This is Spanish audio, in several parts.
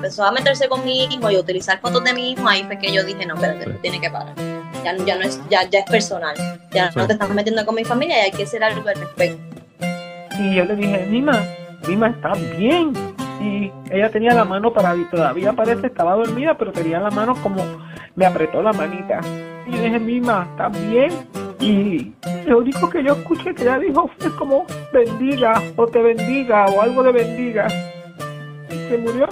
empezó a meterse con mi hijo y a utilizar fotos de mi hijo, ahí fue que yo dije, no, pero sí. tiene que parar. Ya, ya, no es, ya, ya es personal. Ya sí. no te estás metiendo con mi familia y hay que hacer algo al respecto. Y yo le dije, Mima, Mima está bien. Y ella tenía la mano para todavía parece estaba dormida, pero tenía la mano como me apretó la manita. Y yo dije, Mima, está bien. Y lo único que yo escuché que ella dijo fue como bendiga o te bendiga o algo de bendiga. Y se murió.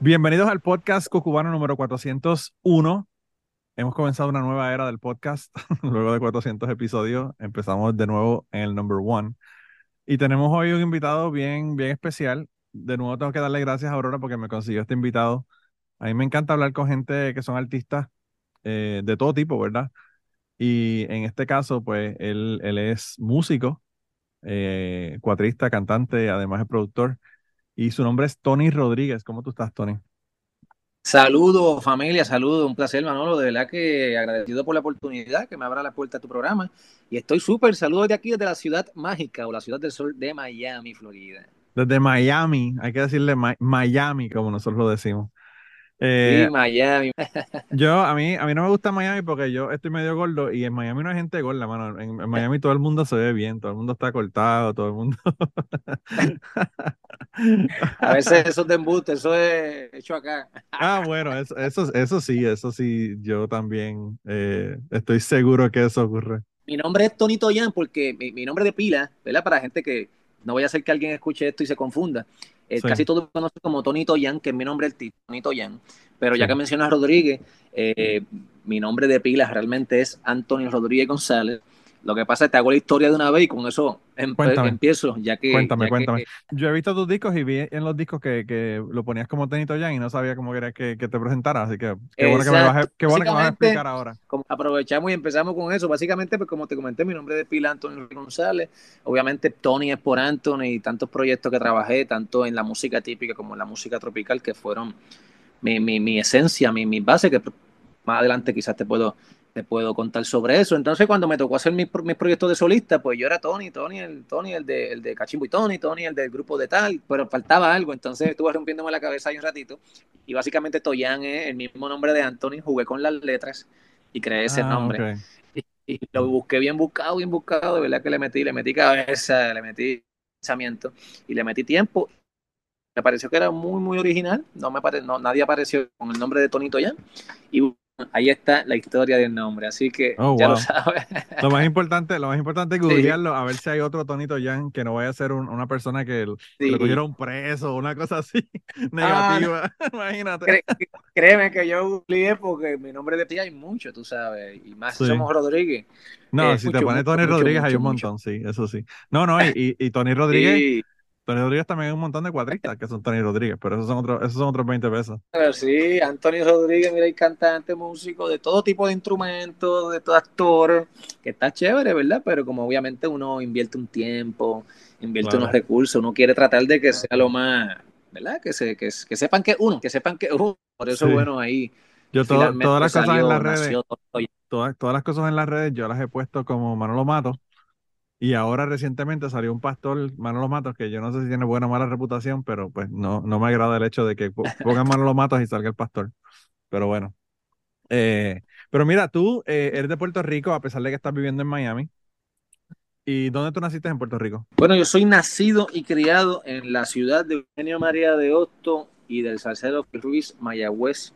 Bienvenidos al podcast Cucubano número 401. Hemos comenzado una nueva era del podcast. Luego de 400 episodios, empezamos de nuevo en el number one. Y tenemos hoy un invitado bien, bien especial. De nuevo tengo que darle gracias a Aurora porque me consiguió este invitado. A mí me encanta hablar con gente que son artistas eh, de todo tipo, ¿verdad? Y en este caso, pues él, él es músico, eh, cuatrista, cantante, además es productor. Y su nombre es Tony Rodríguez. ¿Cómo tú estás, Tony? Saludos, familia, saludos. Un placer, Manolo. De verdad que agradecido por la oportunidad que me abra la puerta a tu programa. Y estoy súper. Saludos de aquí, desde la ciudad mágica o la ciudad del sol de Miami, Florida. Desde Miami, hay que decirle Miami, como nosotros lo decimos. Eh, sí, Miami. Yo, a mí, a mí no me gusta Miami porque yo estoy medio gordo y en Miami no hay gente gorda, mano. En, en Miami todo el mundo se ve bien, todo el mundo está cortado, todo el mundo. a veces eso es de embuste, eso es hecho acá. ah, bueno, eso, eso, eso sí, eso sí, yo también eh, estoy seguro que eso ocurre. Mi nombre es Tony Toyan porque mi, mi nombre de pila, ¿verdad? Para gente que no vaya a ser que alguien escuche esto y se confunda. Eh, sí. Casi todo me conoce como Tony Toyan, que es mi nombre el Tony Toyan. Pero ya sí. que mencionas Rodríguez, eh, mi nombre de pila realmente es Antonio Rodríguez González. Lo que pasa es que te hago la historia de una vez y con eso em cuéntame. empiezo, ya que... Cuéntame, ya cuéntame. Que, Yo he visto tus discos y vi en los discos que, que lo ponías como Tenito Jan y no sabía cómo querías que, que, te presentara, así que qué bueno que me vas a, qué bueno que me vas a explicar ahora. Como aprovechamos y empezamos con eso. Básicamente, pues como te comenté, mi nombre es Pila Antonio González. Obviamente Tony es por Anthony y tantos proyectos que trabajé, tanto en la música típica como en la música tropical, que fueron mi, mi, mi esencia, mi, mi base, que más adelante quizás te puedo te puedo contar sobre eso. Entonces, cuando me tocó hacer mis, mis proyectos de solista, pues yo era Tony, Tony, el Tony, el de, el de Cachimbo y Tony, Tony, el del grupo de tal, pero faltaba algo. Entonces estuve rompiéndome la cabeza ahí un ratito. Y básicamente Toyan es el mismo nombre de Anthony, jugué con las letras y creé ese ah, nombre. Okay. Y, y, lo busqué bien buscado, bien buscado, de verdad que le metí, le metí cabeza, le metí pensamiento y le metí tiempo. Me pareció que era muy, muy original. No me pare, no, nadie apareció con el nombre de Tony Toyan. Y ahí está la historia del nombre, así que oh, ya wow. lo sabes. Lo más importante, lo más importante es googlearlo, sí. a ver si hay otro Tonito Jan que no vaya a ser un, una persona que, sí. le cogieron preso, una cosa así negativa. Ah, Imagínate. Cre créeme que yo googleé porque mi nombre de tía hay mucho, tú sabes, y más sí. somos Rodríguez. No, eh, si mucho, te pones Tony mucho, Rodríguez hay un montón, sí, eso sí. No, no, y, y, y Tony Rodríguez. Tony Rodríguez también hay un montón de cuadristas que son Tony Rodríguez, pero esos son otros, esos son otros 20 pesos. Pero sí, Antonio Rodríguez, mira, hay cantante, músico, de todo tipo de instrumentos, de todo actor, que está chévere, ¿verdad? Pero como obviamente uno invierte un tiempo, invierte unos recursos, uno quiere tratar de que sea lo más, ¿verdad? Que, se, que, que sepan que uno, que sepan que uno. Por eso, sí. bueno, ahí. Yo todo, todas las cosas en las redes, todas, todas las cosas en las redes, yo las he puesto como Manolo Mato y ahora recientemente salió un pastor, Manolo Matos, que yo no sé si tiene buena o mala reputación, pero pues no, no me agrada el hecho de que pongan Manolo Matos y salga el pastor. Pero bueno. Eh, pero mira, tú eh, eres de Puerto Rico, a pesar de que estás viviendo en Miami. ¿Y dónde tú naciste en Puerto Rico? Bueno, yo soy nacido y criado en la ciudad de Eugenio María de Hosto y del Salcedo Ruiz, Mayagüez,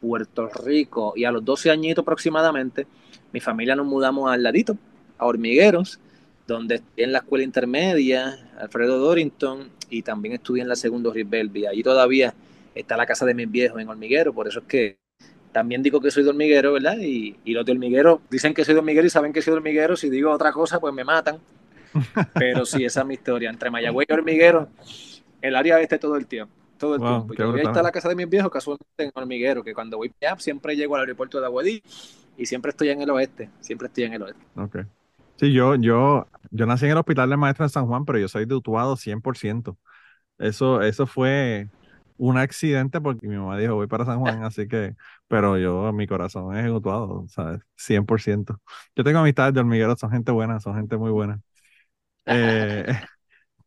Puerto Rico. Y a los 12 añitos aproximadamente, mi familia nos mudamos al ladito, a Hormigueros donde estudié en la escuela intermedia, Alfredo Dorrington, y también estudié en la segunda Ribelvi. Ahí todavía está la casa de mis viejos en Hormiguero, por eso es que también digo que soy de Hormiguero, ¿verdad? Y, y los de Hormiguero dicen que soy de Hormiguero y saben que soy de Hormiguero. Si digo otra cosa, pues me matan. Pero sí, esa es mi historia. Entre Mayagüez y Hormiguero, el área este todo el tiempo. Todo el wow, tiempo. Y ahí está la casa de mis viejos, casualmente en Hormiguero, que cuando voy allá siempre llego al aeropuerto de Aguadí y siempre estoy en el oeste. Siempre estoy en el oeste. Okay. Sí, yo, yo, yo nací en el hospital de maestro en San Juan, pero yo soy de Utuado 100%. Eso, eso fue un accidente porque mi mamá dijo voy para San Juan, así que, pero yo, mi corazón es Utuado, ¿sabes? 100%. Yo tengo amistades de hormigueros, son gente buena, son gente muy buena. Eh,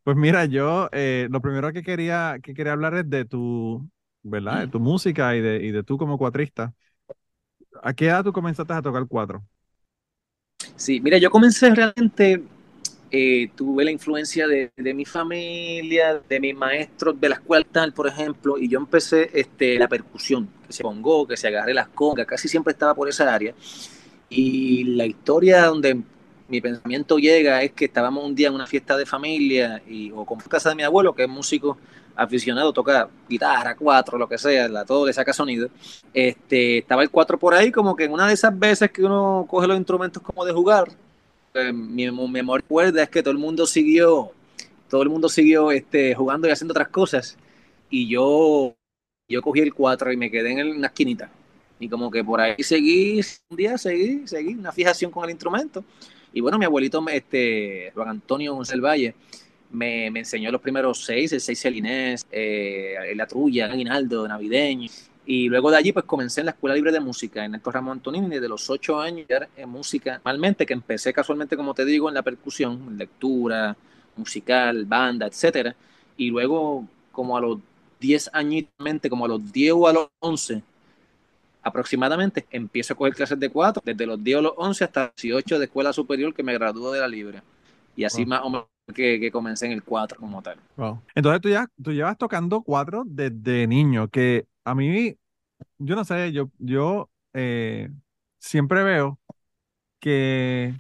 Pues mira, yo eh, lo primero que quería, que quería hablar es de tu, ¿verdad? De tu música y de, y de tú como cuatrista. ¿A qué edad tú comenzaste a tocar cuatro? Sí, mira, yo comencé realmente, eh, tuve la influencia de, de, mi familia, de mis maestros de la escuela tal, por ejemplo, y yo empecé este, la percusión, que se pongó, que se agarre las congas, casi siempre estaba por esa área. Y la historia donde mi pensamiento llega es que estábamos un día en una fiesta de familia y, o con casa de mi abuelo, que es músico aficionado, toca guitarra, cuatro, lo que sea, la, todo le saca sonido. Este, estaba el cuatro por ahí, como que en una de esas veces que uno coge los instrumentos como de jugar, eh, mi memoria recuerda es que todo el mundo siguió, todo el mundo siguió este, jugando y haciendo otras cosas. Y yo, yo cogí el cuatro y me quedé en una esquinita. Y como que por ahí seguí, un día seguí, seguí una fijación con el instrumento. Y bueno, mi abuelito, este, Juan Antonio González Valle, me, me, enseñó los primeros seis, el seis celinés, eh, la trulla, aguinaldo, navideño. Y luego de allí, pues comencé en la Escuela Libre de Música en el Ramón Antonini, desde los ocho años ya en música, normalmente que empecé casualmente, como te digo, en la percusión, lectura, musical, banda, etcétera. Y luego, como a los diez años, como a los diez o a los once, aproximadamente empiezo a coger clases de cuatro, desde los 10 o los 11 hasta 18 de escuela superior que me graduó de la libre. Y así más o menos que, que, comencé en el 4 como tal. Entonces tú ya tú llevas tocando cuatro desde niño, que a mí, yo no sé, yo, yo eh, siempre veo que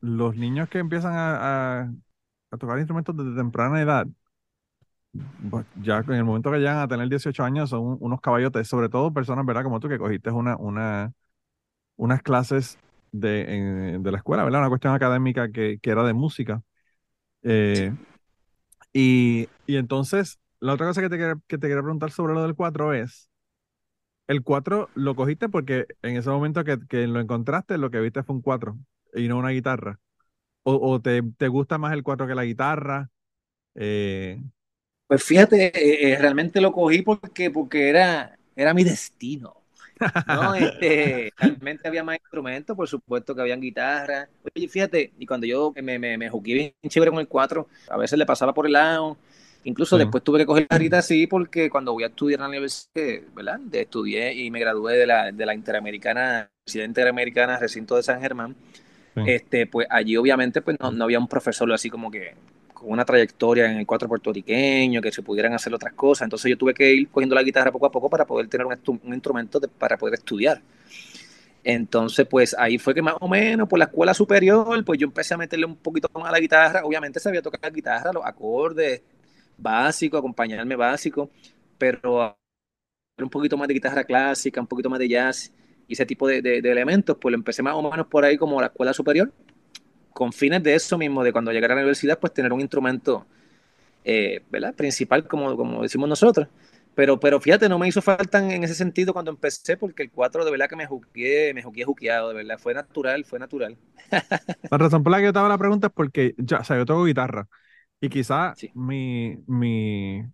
los niños que empiezan a, a, a tocar instrumentos desde temprana edad, pues, ya en el momento que llegan a tener 18 años son unos caballotes, sobre todo personas, ¿verdad? Como tú que cogiste una, una, unas clases de, de la escuela, ¿verdad? Una cuestión académica que, que era de música. Eh, y, y, entonces, la otra cosa que te, que te quería preguntar sobre lo del 4 es, el 4 lo cogiste porque en ese momento que, que lo encontraste, lo que viste fue un 4 y no una guitarra. O, o te, te, gusta más el 4 que la guitarra. Eh, pues fíjate, eh, eh, realmente lo cogí porque, porque era, era mi destino. ¿No? Este, realmente había más instrumentos, por supuesto que habían guitarras. Oye, fíjate, y cuando yo me, me, me jugué bien chévere con el 4, a veces le pasaba por el lado. Incluso sí. después tuve que coger la guitarra así porque cuando voy a estudiar en la universidad, ¿verdad? De, estudié y me gradué de la, de la Interamericana, Universidad Interamericana, recinto de San Germán. Sí. Este, pues allí obviamente pues no, no había un profesor así como que con una trayectoria en el cuatro puertorriqueño, que se pudieran hacer otras cosas. Entonces yo tuve que ir cogiendo la guitarra poco a poco para poder tener un, instrumento para poder estudiar. Entonces, pues ahí fue que más o menos por la escuela superior, pues yo empecé a meterle un poquito más a la guitarra. Obviamente sabía tocar la guitarra, los acordes básicos, acompañarme básico, pero un poquito más de guitarra clásica, un poquito más de jazz y ese tipo de, de elementos, pues lo empecé más o menos por ahí como la escuela superior con fines de eso mismo, de cuando llegara a la universidad, pues tener un instrumento eh, ¿verdad? principal, como, como decimos nosotros. Pero, pero fíjate, no me hizo falta en ese sentido cuando empecé, porque el 4 de verdad que me jugué, me jugué juqueado, de verdad, fue natural, fue natural. La razón por la que yo te hago la pregunta es porque, ya, o sea, yo toco guitarra y quizá sí. mi, mi,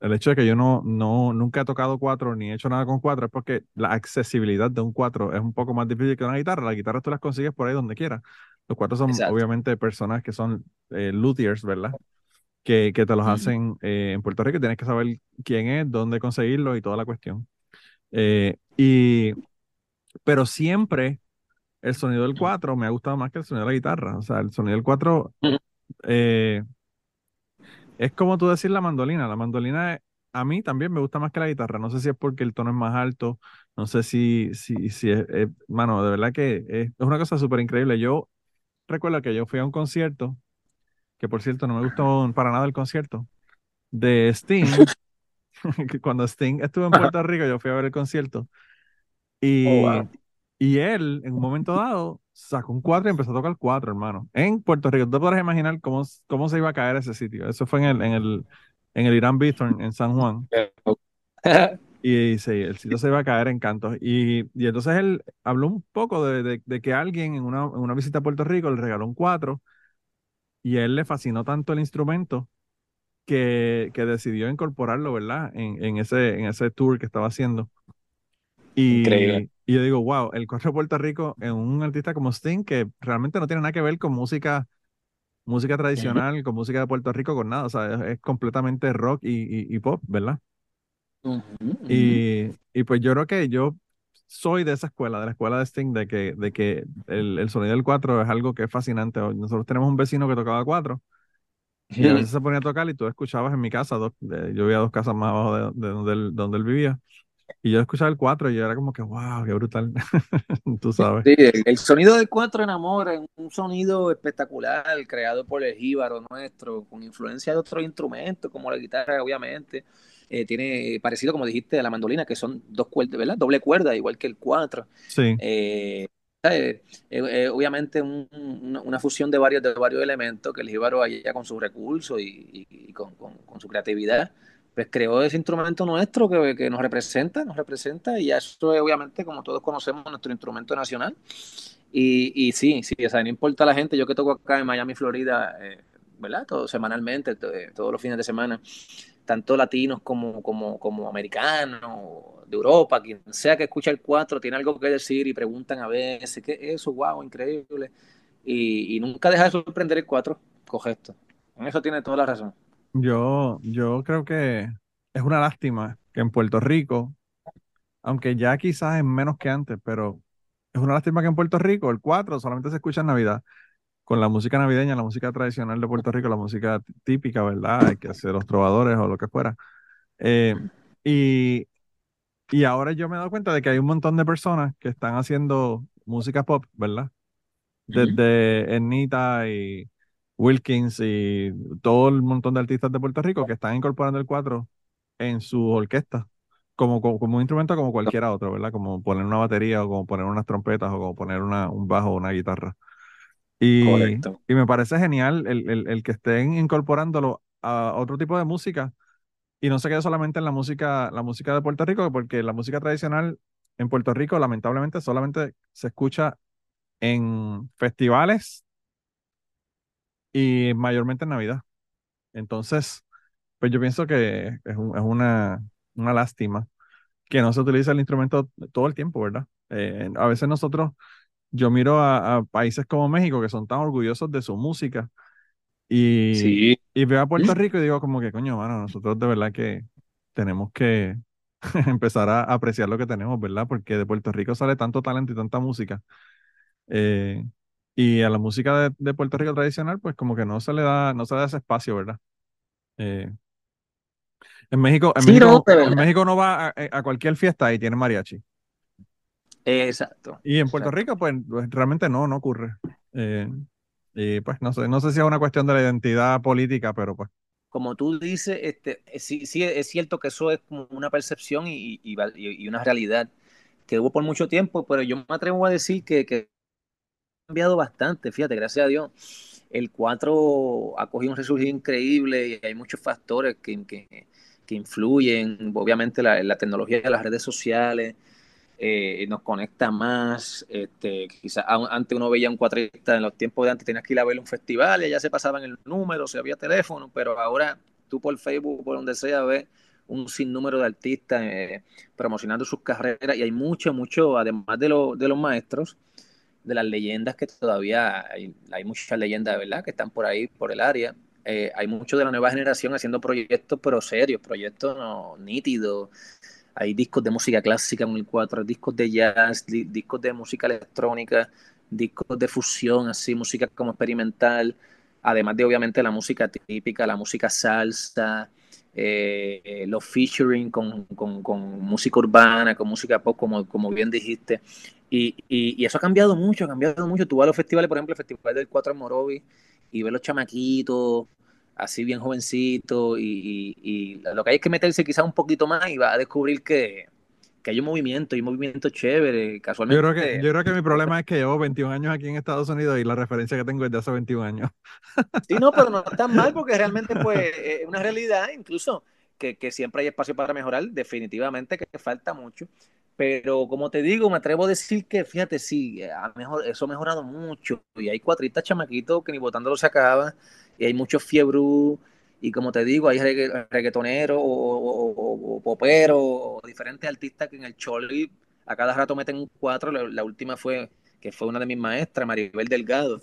el hecho de que yo no, no, nunca he tocado cuatro ni he hecho nada con cuatro es porque la accesibilidad de un cuatro es un poco más difícil que una guitarra. La guitarra tú las consigues por ahí donde quieras. Los cuatro son Exacto. obviamente personas que son eh, luthiers, ¿verdad? Que, que te los uh -huh. hacen eh, en Puerto Rico. Tienes que saber quién es, dónde conseguirlo y toda la cuestión. Eh, y, pero siempre el sonido del 4 me ha gustado más que el sonido de la guitarra. O sea, el sonido del 4 uh -huh. es como tú decir la mandolina. La mandolina a mí también me gusta más que la guitarra. No sé si es porque el tono es más alto. No sé si, si, si es, es mano, de verdad que es, es una cosa súper increíble. Yo recuerdo que yo fui a un concierto, que por cierto no me gustó para nada el concierto, de Sting. Cuando Sting estuvo en Puerto Rico, yo fui a ver el concierto. Y, oh, wow. y él, en un momento dado, sacó un cuatro y empezó a tocar cuatro, hermano. En Puerto Rico. Tú podrás imaginar cómo, cómo se iba a caer ese sitio. Eso fue en el, en el, en el Irán Bistro, en San Juan. Y sí, el sitio se iba a caer en cantos. Y, y entonces él habló un poco de, de, de que alguien en una, en una, visita a Puerto Rico le regaló un cuatro y a él le fascinó tanto el instrumento que, que decidió incorporarlo, ¿verdad? En, en, ese, en ese tour que estaba haciendo. Y, Increíble. Y yo digo, wow, el cuatro de Puerto Rico en un artista como Sting que realmente no tiene nada que ver con música música tradicional con música de Puerto Rico con nada, o sea, es, completamente rock y, pop, ¿verdad? Y, pues yo creo que yo soy de esa escuela, de la escuela de Sting, de que, de que el, sonido del cuatro es algo que es fascinante. Nosotros tenemos un vecino que tocaba cuatro y a veces se ponía a tocar y tú escuchabas en mi casa, yo vivía dos casas más abajo de, donde, donde él vivía y yo escuchaba el 4 y yo era como que, wow, qué brutal. Tú sabes. Sí, el, sonido del 4 enamora, es un sonido espectacular, creado por el jíbaro nuestro, con influencia de otros instrumentos, como la guitarra, obviamente. Eh, tiene parecido, como dijiste, a la mandolina, que son dos cuerdas, ¿verdad? Doble cuerda, igual que el 4. Sí. Eh, eh, obviamente una, fusión de varios, de varios elementos que el jíbaro allá con sus recursos y, con, con, su creatividad pues creó ese instrumento nuestro que, nos representa, nos representa, y eso es obviamente, como todos conocemos, nuestro instrumento nacional. Y, y sí, sí, o sea, no importa la gente, yo que toco acá en Miami, Florida, eh, ¿verdad? Todo, semanalmente, eh, todos los fines de semana, tanto latinos como, como, como americanos, de Europa, quien sea que escucha el 4, tiene algo que decir y preguntan a veces, ¿qué es eso? ¡Wow! Increíble. Y, nunca deja de sorprender el 4, coge esto. En eso tiene toda la razón. Yo, yo creo que es una lástima que en Puerto Rico, aunque ya quizás es menos que antes, pero es una lástima que en Puerto Rico el 4 solamente se escucha en Navidad, con la música navideña, la música tradicional de Puerto Rico, la música típica, ¿verdad? Hay que hacer los trovadores o lo que fuera. Eh, y, y ahora yo me he dado cuenta de que hay un montón de personas que están haciendo música pop, ¿verdad? Desde Ernita y Wilkins y todo el montón de artistas de Puerto Rico que están incorporando el cuatro en su orquesta, como, como, un instrumento como cualquiera otro, ¿verdad? Como poner una batería o como poner unas trompetas o como poner una, un bajo o una guitarra. Y, y me parece genial el, el, el, que estén incorporándolo a otro tipo de música y no se quede solamente en la música, la música de Puerto Rico, porque la música tradicional en Puerto Rico lamentablemente solamente se escucha en festivales y mayormente en Navidad. Entonces, pues yo pienso que es, es una, una, lástima que no se utilice el instrumento todo el tiempo, ¿verdad? Eh, a veces nosotros, yo miro a, países como México que son tan orgullosos de su música y, y veo a Puerto Rico y digo como que, coño, mano, nosotros de verdad que tenemos que empezar a apreciar lo que tenemos, ¿verdad? Porque de Puerto Rico sale tanto talento y tanta música. Eh, y a la música de, Puerto Rico tradicional, pues como que no se le da, no se le da ese espacio, ¿verdad? Eh, en México, en, México, no, en México no va a, cualquier fiesta y tiene mariachi. Exacto. Y en Puerto Rico, pues, pues, realmente no, no ocurre. Eh, y pues no sé, no sé si es una cuestión de la identidad política, pero pues. Como tú dices, este, sí, sí es cierto que eso es como una percepción y, y, una realidad que hubo por mucho tiempo, pero yo me atrevo a decir que, que cambiado bastante, fíjate, gracias a Dios. El 4 ha cogido un resurgir increíble y hay muchos factores que, que, que influyen. Obviamente la, la, tecnología las redes sociales eh, nos conecta más. Este, quizás antes uno veía un cuatrista, en los tiempos de antes tenías que ir a ver un festival y ya se pasaban el número, si había teléfono, pero ahora tú por Facebook, por donde sea, ves un sinnúmero de artistas eh, promocionando sus carreras y hay mucho, mucho, además de, de los maestros, de las leyendas que todavía hay, hay muchas leyendas, ¿verdad? Que están por ahí, por el área. Eh, hay muchos de la nueva generación haciendo proyectos, pero serios, proyectos no, nítidos. Hay discos de música clásica en el 4, discos de jazz, discos de música electrónica, discos de fusión, así, música como experimental, además de obviamente la música típica, la música salsa, eh, los featuring con, con, música urbana, con música pop, como, como bien dijiste. Y, y, eso ha cambiado mucho, ha cambiado mucho. Tú vas a los festivales, por ejemplo, el Festival del 4 en Morovi, y ves los chamaquitos, así bien jovencitos, y, y, lo que hay es que meterse quizás un poquito más y va a descubrir que, que hay un movimiento, hay un movimiento chévere, casualmente. Yo creo, que, yo creo que mi problema es que llevo 21 años aquí en Estados Unidos y la referencia que tengo es de hace 21 años. Sí, no, pero no está mal porque realmente pues es una realidad, incluso que, que, siempre hay espacio para mejorar, definitivamente que falta mucho, pero como te digo, me atrevo a decir que, fíjate, sí, mejor, eso ha mejorado mucho. Y hay cuatristas chamaquitos que ni votándolo se acaba. Y hay muchos fiebrú. Y como te digo, hay reggaetoneros o, poperos o diferentes artistas que en el Choli a cada rato meten un cuatro. La, última fue, que fue una de mis maestras, Maribel Delgado.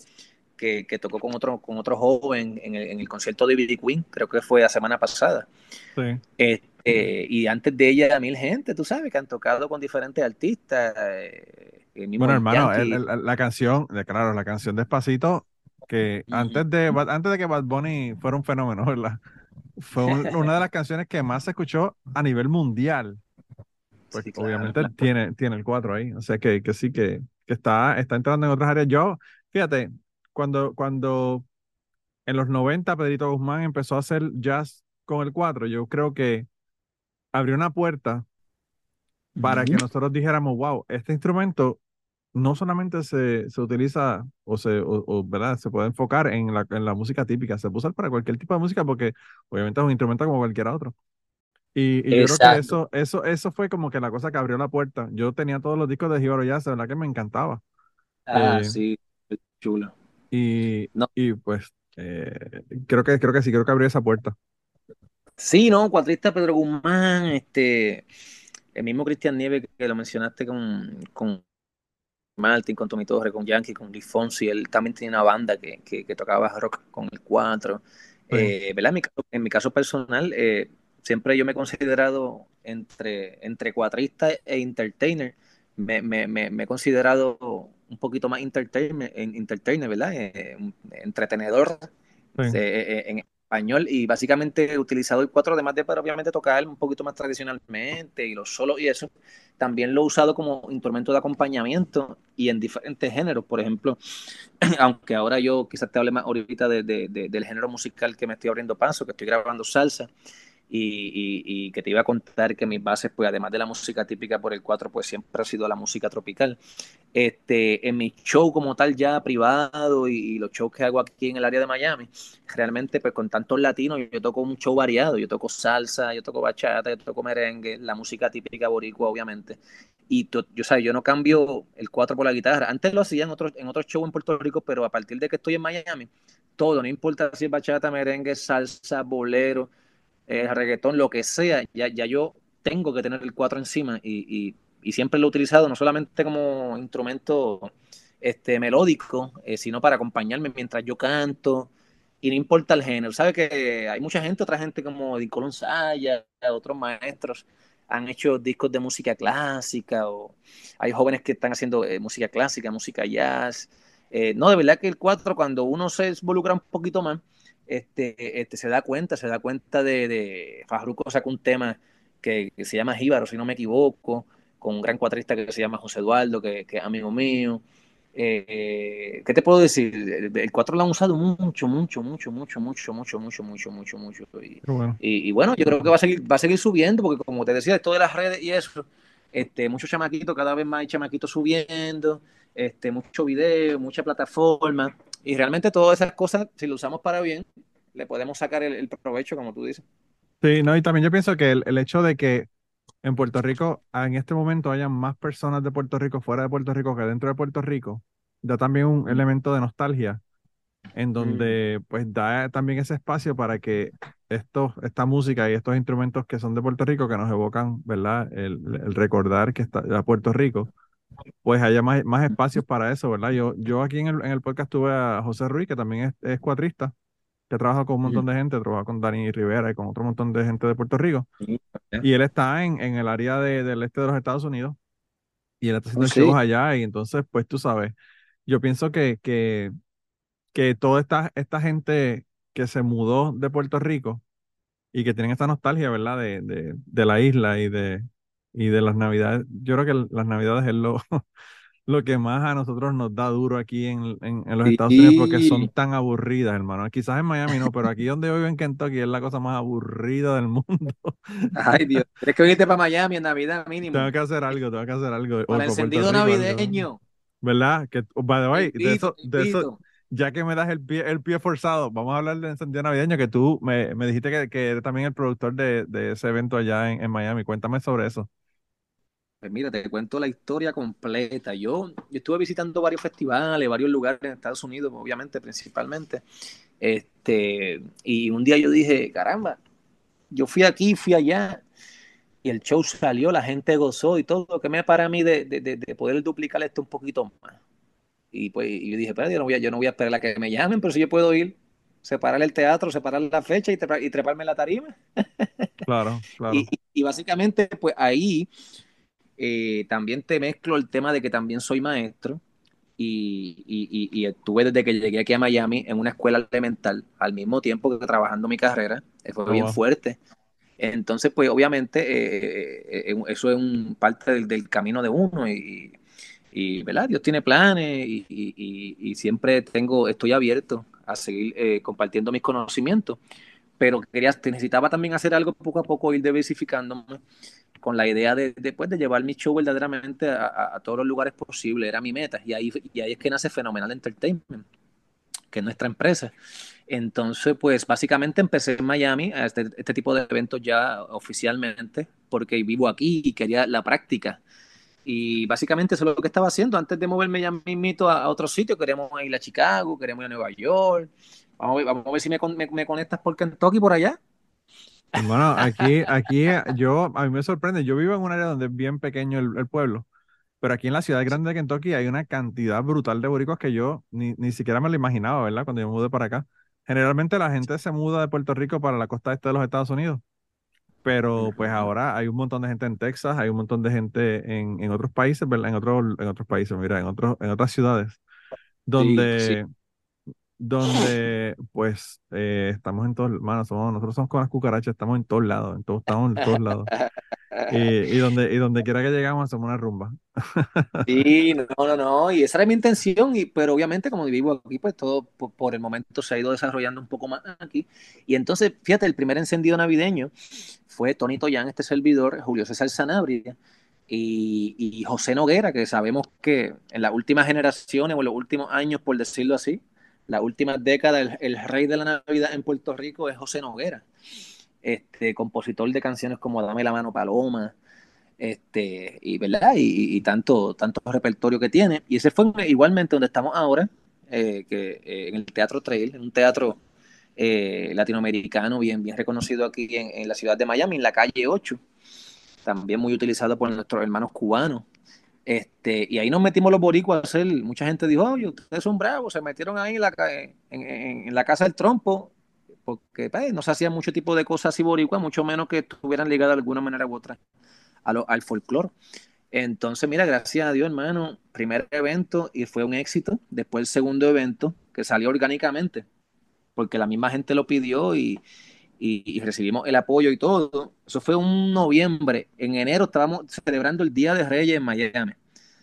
que, que, tocó con otro, con otro joven en el, en el concierto de B.B. Queen, creo que fue la semana pasada. Sí. Este, y antes de ella, mil gente, tú sabes, que han tocado con diferentes artistas. Eh, bueno, hermano, el, el, la canción, claro, la canción Despacito, que antes de, antes de que Bad Bunny fuera un fenómeno, ¿verdad? Fue una de las canciones que más se escuchó a nivel mundial. Pues sí, claro. obviamente tiene, tiene el 4 ahí, o sea que, que sí, que, que está, está entrando en otras áreas. Yo, fíjate, cuando, cuando en los 90 Pedrito Guzmán empezó a hacer jazz con el 4, yo creo que abrió una puerta para que nosotros dijéramos, wow, este instrumento no solamente se, se utiliza o se, o, o, ¿verdad? se puede enfocar en la, en la música típica, se puede usar para cualquier tipo de música porque obviamente es un instrumento como cualquier otro. Y, y yo creo que eso, eso, eso fue como que la cosa que abrió la puerta. Yo tenía todos los discos de Gibaro Jazz, verdad que me encantaba. Ah, eh, sí, chulo. Y, no. y pues eh, creo que creo que sí, creo que abrió esa puerta. Sí, no, cuatrista Pedro Guzmán, este, el mismo Cristian Nieves que lo mencionaste con, con Martin, con Tommy Torre, con Yankee, con Luis Fonsi, él también tenía una banda que, que, que tocaba rock con el 4. Sí. Eh, ¿verdad? En mi, caso, en mi caso personal, eh, siempre yo me he considerado entre, entre cuatrista e entertainer. Me, me, me, me he considerado un poquito más entertainer, entertainer ¿verdad? Eh, entretenedor sí. en español y básicamente he utilizado el 4 además de para obviamente tocar un poquito más tradicionalmente y los solos y eso, también lo he usado como instrumento de acompañamiento y en diferentes géneros, por ejemplo, aunque ahora yo quizás te hable más ahorita de, de, de, del género musical que me estoy abriendo paso, que estoy grabando salsa, y, que te iba a contar que mis bases, pues además de la música típica por el 4, pues siempre ha sido la música tropical. Este, en mi show como tal ya privado y, los shows que hago aquí en el área de Miami, realmente pues con tantos latinos yo toco un show variado, yo toco salsa, yo toco bachata, yo toco merengue, la música típica boricua obviamente. Y to, yo, sabes, yo no cambio el 4 por la guitarra. Antes lo hacía en otros en otro shows en Puerto Rico, pero a partir de que estoy en Miami, todo, no importa si es bachata, merengue, salsa, bolero, eh, reggaetón, lo que sea, ya, ya yo tengo que tener el 4 encima y, y, y, siempre lo he utilizado no solamente como instrumento este, melódico, eh, sino para acompañarme mientras yo canto y no importa el género. Sabe que hay mucha gente, otra gente como Dicolón Saya, otros maestros han hecho discos de música clásica o hay jóvenes que están haciendo eh, música clásica, música jazz. No, de verdad que el 4 cuando uno se involucra un poquito más, este, este, se da cuenta, se da cuenta de, de Fajruco sacó un tema que, que, se llama Jíbaro, si no me equivoco, con un gran cuatrista que se llama José Eduardo, que, que es amigo mío. Eh, ¿Qué te puedo decir? El 4 lo han usado mucho, mucho, mucho, mucho, mucho, mucho, mucho, mucho, mucho, mucho. Y bueno. Y, y, bueno, yo creo que va a seguir, va a seguir subiendo, porque como te decía, esto de las redes y eso, este, muchos chamaquitos, cada vez más hay chamaquitos subiendo, este, mucho video, mucha plataforma. Y realmente todas esas cosas, si lo usamos para bien, le podemos sacar el, el provecho, como tú dices. Sí, no, y también yo pienso que el, el, hecho de que en Puerto Rico, en este momento, hayan más personas de Puerto Rico fuera de Puerto Rico que dentro de Puerto Rico, da también un elemento de nostalgia, en donde mm. pues da también ese espacio para que estos, esta música y estos instrumentos que son de Puerto Rico, que nos evocan, ¿verdad? El, el recordar que está a Puerto Rico, pues haya más, más espacios para eso, ¿verdad? Yo, yo aquí en el, en el podcast tuve a José Ruiz, que también es, es cuatrista, que trabaja con un montón de gente, trabaja con Dani Rivera y con otro montón de gente de Puerto Rico. Y él está en, en el área de, del este de los Estados Unidos. Y él está haciendo shows allá. Y entonces, pues tú sabes, yo pienso que, que, que toda esta, esta gente que se mudó de Puerto Rico y que tienen esta nostalgia, ¿verdad? De, de, de la isla y de, y de las navidades, yo creo que las navidades es lo, lo que más a nosotros nos da duro aquí en, en, en los sí. Estados Unidos porque son tan aburridas, hermano. Quizás en Miami no, pero aquí donde vivo en Kentucky es la cosa más aburrida del mundo. Ay, Dios. Tienes que venirte para Miami en Navidad mínimo. Tengo que hacer algo, tengo que hacer algo. Para el encendido navideño. ¿Verdad? Que, by the way, de eso, de eso, ya que me das el pie, el pie forzado, vamos a hablar del encendido navideño, que tú me, me dijiste que, que, eres también el productor de, de ese evento allá en, en Miami. Cuéntame sobre eso. Pues mira, te cuento la historia completa. Yo, yo estuve visitando varios festivales, varios lugares en Estados Unidos, obviamente, principalmente. Este, y un día yo dije, caramba, yo fui aquí, fui allá, y el show salió, la gente gozó y todo. ¿Qué me para a mí de, de, de poder duplicar esto un poquito más? Y pues y yo dije, pero yo no, voy a, yo no voy a esperar a que me llamen, pero si yo puedo ir, separar el teatro, separar la fecha y, trepar, y treparme en la tarima. Claro, claro. Y, y básicamente, pues ahí eh, también te mezclo el tema de que también soy maestro y, y, y, estuve desde que llegué aquí a Miami en una escuela elemental al mismo tiempo que trabajando mi carrera. Fue oh, bien wow. fuerte. Entonces, pues obviamente eh, eh, eso es un parte del, del camino de uno y, y, ¿verdad? Dios tiene planes y, y, y, siempre tengo, estoy abierto a seguir eh, compartiendo mis conocimientos, pero quería, necesitaba también hacer algo poco a poco, ir diversificándome con la idea de, de, pues, de llevar mi show verdaderamente a, todos los lugares posibles, era mi meta, y ahí, y ahí es que nace Fenomenal Entertainment, que es nuestra empresa. Entonces, pues básicamente empecé en Miami a este, este tipo de eventos ya oficialmente, porque vivo aquí y quería la práctica y básicamente eso es lo que estaba haciendo antes de moverme ya mismito a, a otro sitio. Queremos ir a Chicago, queremos ir a Nueva York. Vamos a ver, vamos a ver si me, me, me conectas por Kentucky por allá. Bueno, aquí, aquí yo, a mí me sorprende. Yo vivo en un área donde es bien pequeño el, el pueblo, pero aquí en la ciudad grande de Kentucky hay una cantidad brutal de boricuas que yo ni, ni siquiera me lo imaginaba, ¿verdad? Cuando yo me mudé para acá. Generalmente la gente se muda de Puerto Rico para la costa este de los Estados Unidos pero pues ahora hay un montón de gente en Texas, hay un montón de gente en, en otros países, ¿verdad? En otros, en otros países, mira, en otros, en otras ciudades, donde, sí, sí. Donde pues eh, estamos en todos, manos, somos, nosotros somos con las cucarachas, estamos en todos lados, en todos, estamos en todos lados. Y, y, donde, y donde quiera que llegamos hacemos una rumba. Sí, no, no, no, y esa era mi intención, y, pero obviamente como vivo aquí, pues todo por, el momento se ha ido desarrollando un poco más aquí. Y entonces, fíjate, el primer encendido navideño fue Tony Toyan, este servidor, Julio César Sanabria y, y, José Noguera, que sabemos que en las últimas generaciones o en los últimos años, por decirlo así, las últimas décadas, el, rey de la Navidad en Puerto Rico es José Noguera este, compositor de canciones como Dame la mano Paloma, este, y, ¿verdad? Y, y, tanto, tanto repertorio que tiene. Y ese fue igualmente donde estamos ahora, eh, que, eh, en el Teatro Trail, en un teatro eh, latinoamericano bien, bien reconocido aquí en, en, la ciudad de Miami, en la calle 8, también muy utilizado por nuestros hermanos cubanos. Este, y ahí nos metimos los boricuas a hacer, mucha gente dijo, oye, ustedes son bravos, se metieron ahí en la, en, en, la casa del trompo porque pues, no se hacía mucho tipo de cosas así boricua, mucho menos que estuvieran ligadas de alguna manera u otra a lo, al folclore. Entonces, mira, gracias a Dios, hermano, primer evento y fue un éxito. Después el segundo evento, que salió orgánicamente, porque la misma gente lo pidió y, y, y, recibimos el apoyo y todo. Eso fue un noviembre. En enero estábamos celebrando el Día de Reyes en Miami.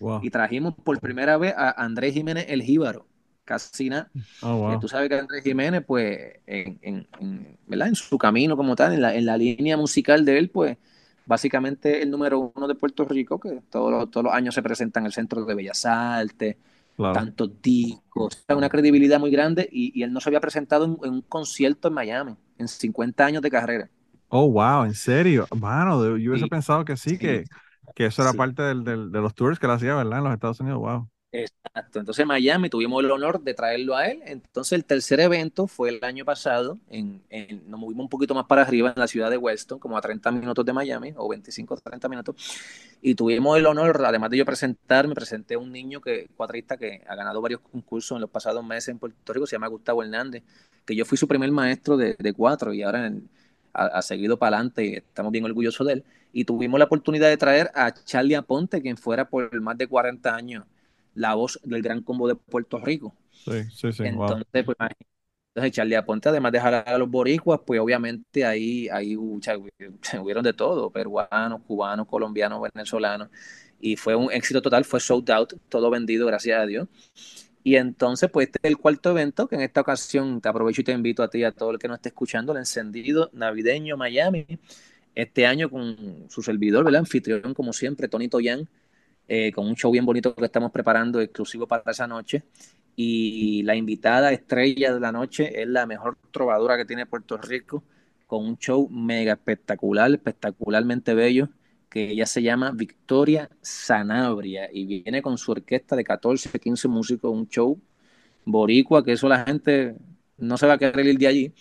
Wow. Y trajimos por primera vez a Andrés Jiménez el Jíbaro casi nada. Oh, wow. Tú sabes que Andrés Jiménez, pues, en, en, en, ¿verdad? en su camino como tal, en la, en la, línea musical de él, pues, básicamente el número uno de Puerto Rico, que todos los, todos los años se presenta en el Centro de Bellas Artes, claro. tantos discos, una credibilidad muy grande, y, y él no se había presentado en, en, un concierto en Miami, en 50 años de carrera. Oh, wow, ¿en serio? Mano, yo hubiese sí. pensado que sí, sí. Que, que eso era sí. parte del, del, de los tours que él hacía, ¿verdad? En los Estados Unidos, wow. Exacto. Entonces Miami tuvimos el honor de traerlo a él. Entonces el tercer evento fue el año pasado. En, en, nos movimos un poquito más para arriba en la ciudad de Weston, como a 30 minutos de Miami, o 25 o 30 minutos. Y tuvimos el honor, además de yo presentar, me presenté a un niño que, cuatrista que ha ganado varios concursos en los pasados meses en Puerto Rico, se llama Gustavo Hernández, que yo fui su primer maestro de, de cuatro y ahora en, ha, ha, seguido para adelante y estamos bien orgullosos de él. Y tuvimos la oportunidad de traer a Charlie Aponte, quien fuera por más de 40 años la voz del gran combo de Puerto Rico. Sí, sí, sí. Entonces, wow. pues, entonces Charlie Aponte, además de jalar a los boricuas, pues obviamente ahí, ahí hubieron de todo, peruanos, cubanos, colombianos, venezolanos, y fue un éxito total, fue sold out, todo vendido, gracias a Dios. Y entonces, pues este es el cuarto evento, que en esta ocasión te aprovecho y te invito a ti a todo el que nos esté escuchando, el encendido navideño Miami, este año con su servidor, ¿verdad? Anfitrión, como siempre, Tony Toyan, eh, con un show bien bonito que estamos preparando exclusivo para esa noche. Y la invitada estrella de la noche es la mejor trovadora que tiene Puerto Rico, con un show mega espectacular, espectacularmente bello, que ella se llama Victoria Sanabria y viene con su orquesta de 14, 15 músicos, un show boricua, que eso la gente no se va a querer ir de allí.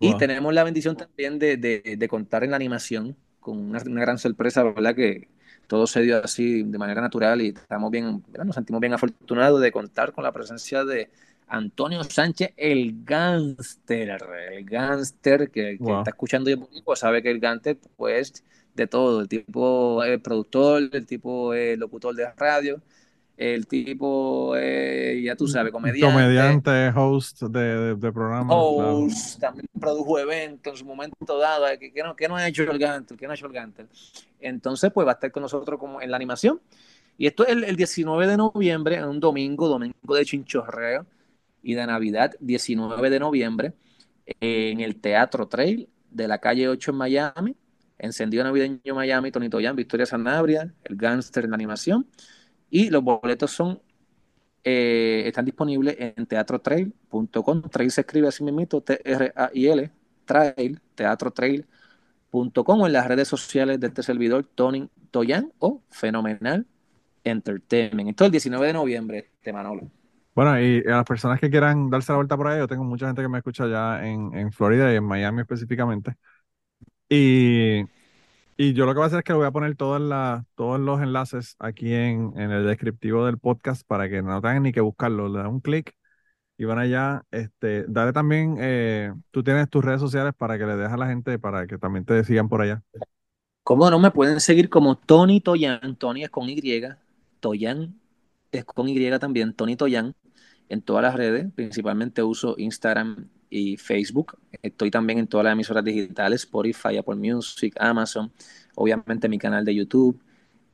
Wow. Y tenemos la bendición también de, de, de, contar en la animación con una, una gran sorpresa, ¿verdad? Que, todo se dio así de manera natural y estamos bien, nos sentimos bien afortunados de contar con la presencia de Antonio Sánchez, el gánster, el gánster que, está escuchando pues sabe que el gánster, pues, de todo, el tipo es productor, el tipo es locutor de radio, el tipo, ya tú sabes, comediante. Comediante, host de, de, programas. Host, también produjo eventos en su momento dado. ¿Qué, no, no, ha hecho el Gantel? ¿Qué no ha hecho el Gantel? Entonces, pues va a estar con nosotros como en la animación. Y esto es el, el 19 de noviembre, en un domingo, domingo de chinchorreo y de Navidad, 19 de noviembre, en el Teatro Trail de la calle 8 en Miami, Encendido Navideño Miami, Tonito Yan, Victoria Sanabria, el Gangster en la animación. Y los boletos son eh, están disponibles en teatrotrail.com. Trail se escribe así mismo, T-R-A-I-L, Trail, teatrotrail.com o en las redes sociales de este servidor, Tony Toyan o Fenomenal Entertainment. Esto es el 19 de noviembre, este Manolo. Bueno, y a las personas que quieran darse la vuelta por ahí, yo tengo mucha gente que me escucha en, en Florida y en Miami específicamente. Y, y yo lo que voy a hacer es que voy a poner todos, todos los enlaces aquí en, en, el descriptivo del podcast para que no tengan ni que buscarlo. Le dan un clic y van allá. Este, dale también, eh, tú tienes tus redes sociales para que le dejes a la gente para que también te sigan por allá. ¿Cómo no? Me pueden seguir como Tony Toyan. Tony es con Y. Toyan es con Y también. Tony Toyan en todas las redes, principalmente uso Instagram y Facebook. Estoy también en todas las emisoras digitales, Spotify, Apple Music, Amazon, obviamente mi canal de YouTube.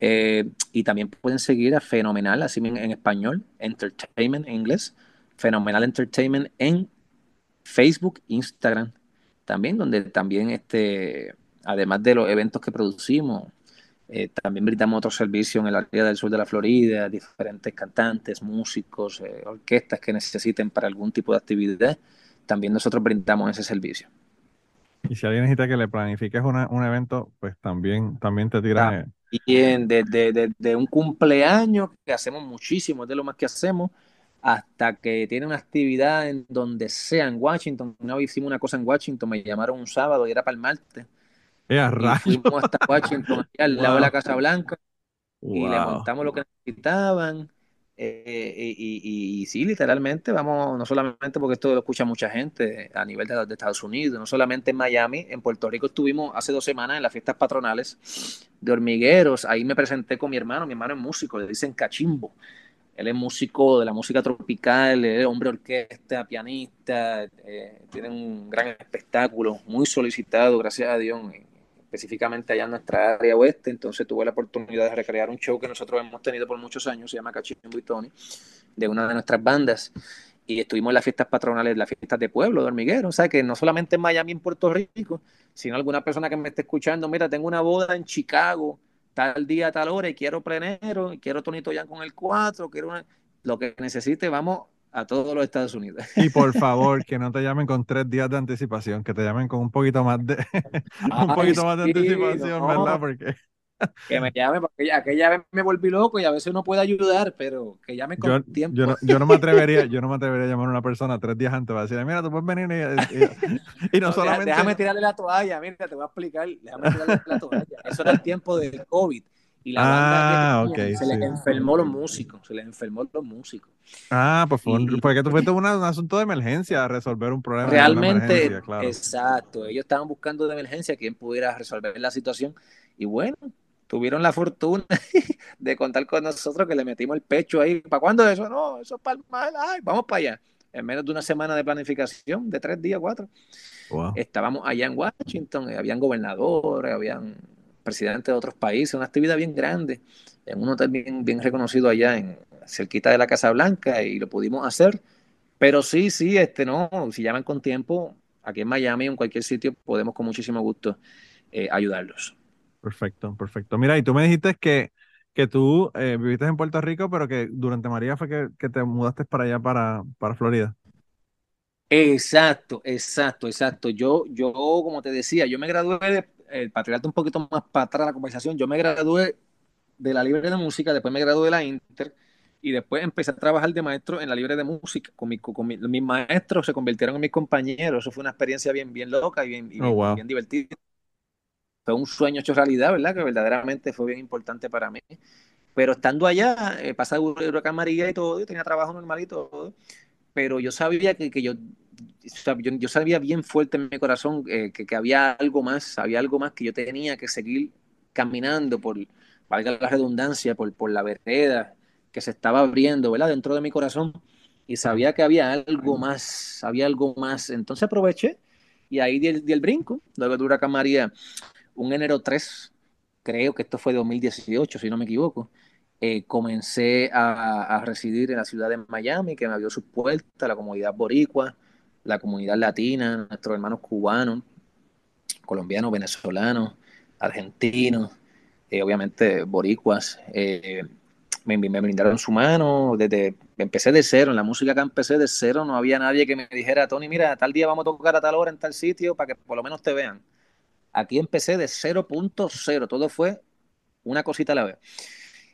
Eh, y también pueden seguir a Fenomenal, así en, en español, Entertainment en inglés, Fenomenal Entertainment en Facebook, Instagram, también, donde también, este, además de los eventos que producimos, eh, también brindamos otros servicios en el área del sur de la Florida, diferentes cantantes, músicos, eh, orquestas que necesiten para algún tipo de actividad. También nosotros brindamos ese servicio. Y si alguien necesita que le planifiques un evento, pues también, también te tiran. Bien, desde de, un cumpleaños, que hacemos muchísimo, es de lo más que hacemos, hasta que tiene una actividad en donde sea, en Washington. Una vez hicimos una cosa en Washington, me llamaron un sábado y era para el martes y fuimos hasta Washington, al lado de la Casa Blanca, y le montamos lo que necesitaban. Eh, y, sí, literalmente, vamos, no solamente porque esto lo escucha mucha gente a nivel de, Estados Unidos, no solamente en Miami, en Puerto Rico estuvimos hace dos semanas en las fiestas patronales de hormigueros. Ahí me presenté con mi hermano, mi hermano es músico, le dicen cachimbo. Él es músico de la música tropical, es hombre orquesta, pianista, eh, tiene un gran espectáculo, muy solicitado, gracias a Dios, específicamente allá en nuestra área oeste, entonces tuve la oportunidad de recrear un show que nosotros hemos tenido por muchos años, se llama Cachimbo y Tony, de una de nuestras bandas, y estuvimos en las fiestas patronales, las fiestas de pueblo, de hormiguero, o sea que no solamente en Miami, en Puerto Rico, sino alguna persona que me esté escuchando, mira, tengo una boda en Chicago, tal día, tal hora, y quiero plenero, y quiero Tonito Yan con el 4, quiero lo que necesite, vamos a todos los Estados Unidos. Y por favor, que no te llamen con tres días de anticipación, que te llamen con un poquito más de un poquito más de anticipación, ¿verdad? Porque que me llamen, porque aquella vez me volví loco y a veces uno puede ayudar, pero que llamen con tiempo. Yo no, yo no, me atrevería, yo no me atrevería a llamar a una persona tres días antes para decirle, mira, tú puedes venir y, y, no, solamente. Déjame tirarle la toalla, mira, te voy a explicar, déjame tirarle la toalla. Eso era el tiempo del COVID. Y la ah, banda se les enfermó los músicos, se les enfermó los músicos. Ah, pues fue un, porque tú fuiste un, asunto de emergencia, resolver un problema. Realmente, exacto. Ellos estaban buscando de emergencia quien pudiera resolver la situación. Y bueno, tuvieron la fortuna de contar con nosotros que le metimos el pecho ahí. ¿Para cuándo eso? No, eso es para el mal. Ay, vamos para allá. En menos de una semana de planificación, de tres días, cuatro. Estábamos allá en Washington, habían gobernadores, habían presidentes de otros países, una actividad bien grande, en un hotel bien, bien reconocido allá en cerquita de la Casa Blanca y lo pudimos hacer. Pero sí, sí, este no, si llaman con tiempo, aquí en Miami o en cualquier sitio, podemos con muchísimo gusto eh, ayudarlos. Perfecto, perfecto. Mira, y tú me dijiste que, que tú eh, viviste en Puerto Rico, pero que durante María fue que, que te mudaste para allá, para, para Florida. Exacto, exacto, exacto. Yo, yo, como te decía, yo me gradué de, el patriarca un poquito más para atrás la conversación, yo me gradué de la libre de música, después me gradué de la Inter y después empecé a trabajar de maestro en la libre de música. Con, mis maestros se convirtieron en mis compañeros. Eso fue una experiencia bien, bien loca y bien, oh, bien divertida. fue un sueño hecho realidad, ¿verdad? Que verdaderamente fue bien importante para mí. Pero estando allá, eh, pasaba huracán María y todo, tenía trabajo normal y todo, pero yo sabía que, que yo, yo, yo, sabía bien fuerte en mi corazón eh, que, que, había algo más, había algo más que yo tenía que seguir caminando por, valga la redundancia, por, por la vereda que se estaba abriendo, ¿verdad? Dentro de mi corazón y sabía que había algo más, había algo más. Entonces aproveché y ahí di el, di el brinco. Luego de Huracán María, un enero 3, creo que esto fue 2018, si no me equivoco, eh, comencé a, a, residir en la ciudad de Miami, que me abrió sus puertas, la comunidad boricua, la comunidad latina, nuestros hermanos cubanos, colombianos, venezolanos, argentinos, eh, obviamente boricuas. Eh, me, brindaron su mano, desde, empecé de cero, en la música que empecé de cero, no había nadie que me dijera, Tony, mira, tal día vamos a tocar a tal hora en tal sitio para que por lo menos te vean. Aquí empecé de 0.0, todo fue una cosita a la vez.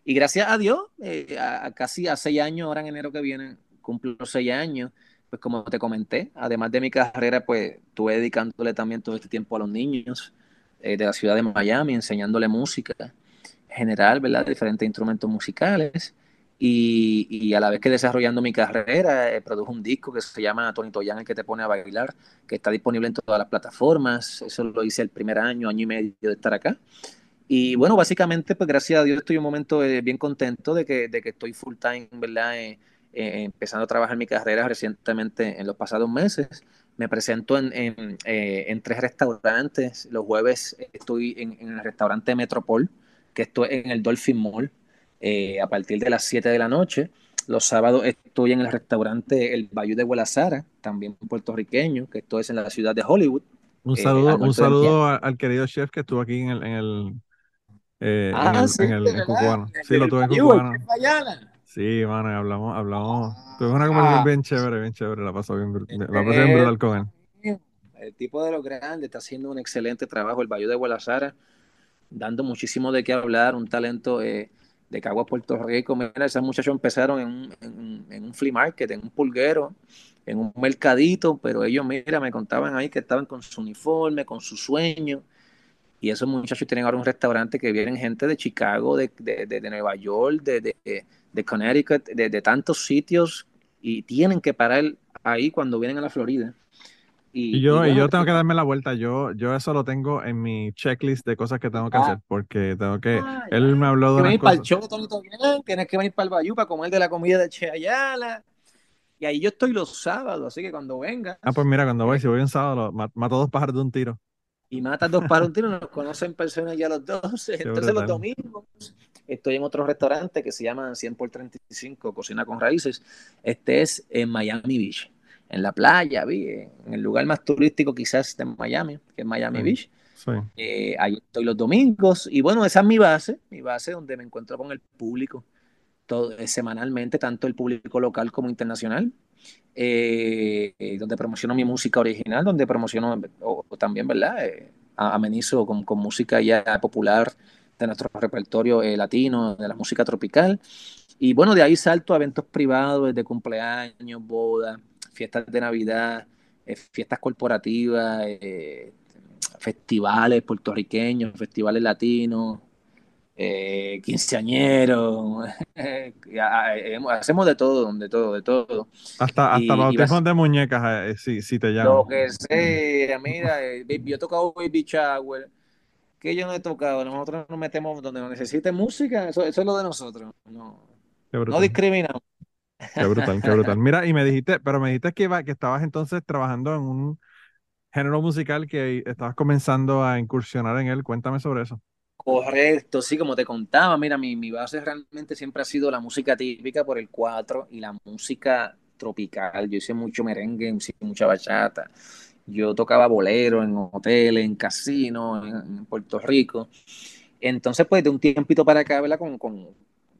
Y gracias a Dios, eh, a, casi a seis años, ahora en enero que viene, cumplo seis años, pues como te comenté, además de mi carrera, pues estuve dedicándole también todo este tiempo a los niños eh, de la ciudad de Miami, enseñándole música general, ¿verdad? Diferentes instrumentos musicales. Y, y, a la vez que desarrollando mi carrera, eh, produjo un disco que se llama Tony Toyan, el que te pone a bailar, que está disponible en todas las plataformas. Eso lo hice el primer año, año y medio de estar acá. Y bueno, básicamente, pues gracias a Dios estoy un momento eh, bien contento de que, de que estoy full time, ¿verdad? Eh, eh, empezando a trabajar mi carrera recientemente en los pasados meses. Me presento en, en, eh, en tres restaurantes. Los jueves estoy en, en, el restaurante Metropol, que estoy en el Dolphin Mall, eh, a partir de las 7 de la noche. Los sábados estoy en el restaurante El Bayou de Guadalajara, también puertorriqueño, que esto es en la ciudad de Hollywood. Un saludo, un saludo al querido chef que estuvo aquí en el, en el eh, ah, en el, sí, en el en Cubano. Sí, lo tuve en Cubano. Sí, mano, hablamos, hablamos. Ah, Tuve una conversación bien chévere, bien chévere. La pasó bien, la pasé bien Eh, brutal con él. El tipo de los grandes está haciendo un excelente trabajo. El Bayou de Guadalajara, dando muchísimo de qué hablar. Un talento eh, de Caguas, Puerto Rico. Mira, esos muchachos empezaron en un, en, en un flea market, en un pulguero, en un mercadito, pero ellos, mira, me contaban ahí que estaban con su uniforme, con su sueño. Y esos muchachos tienen ahora un restaurante que vienen gente de Chicago, de, de, de Nueva York, de, de, Connecticut, de, de, tantos sitios, y tienen que parar ahí cuando vienen a la Florida. Y, y yo, y, bueno, y yo tengo que darme la vuelta. Yo, yo eso lo tengo en mi checklist de cosas que tengo que ah. hacer, porque tengo que. Ah, él me habló de. Tienes que venir para el show de tienes que venir para el Bayou para comer de la comida de Che Ayala. Y ahí yo estoy los sábados, así que cuando venga. Ah, pues mira, cuando voy, si voy un sábado, mato dos pájaros de un tiro y matas dos para un tiro, nos conocen personas ya los dos. Entonces los domingos estoy en otro restaurante que se llama 100 por 35, Cocina con Raíces. Este es en Miami Beach, en la playa, en el lugar más turístico quizás de Miami, que es Miami sí. Beach. Sí. Eh, ahí estoy los domingos y bueno, esa es mi base, mi base donde me encuentro con el público todo, eh, semanalmente, tanto el público local como internacional. Eh, donde promociono mi música original, donde promociono o, o también, ¿verdad? Eh, amenizo con, con, música ya popular de nuestro repertorio eh, latino, de la música tropical. Y bueno, de ahí salto a eventos privados, de cumpleaños, bodas, fiestas de Navidad, eh, fiestas corporativas, eh, festivales puertorriqueños, festivales latinos, eh, quinceañero, hacemos de todo, de todo, de todo. Hasta, hasta bautizos de muñecas, si, si te llaman. Lo que sea, mira, yo he tocado Baby Shower, que yo no he tocado, nosotros nos metemos donde nos necesite música, eso, eso es lo de nosotros, no, no discriminamos. Qué brutal, qué brutal. Mira, y me dijiste, pero me dijiste que, iba, que estabas entonces trabajando en un género musical que estabas comenzando a incursionar en él, cuéntame sobre eso. Correcto, sí, como te contaba, mira, mi, mi, base realmente siempre ha sido la música típica por el 4 y la música tropical. Yo hice mucho merengue, hice mucha bachata. Yo tocaba bolero en hoteles, en casinos, en, en, Puerto Rico. Entonces, pues de un tiempito para acá, ¿verdad? Con, con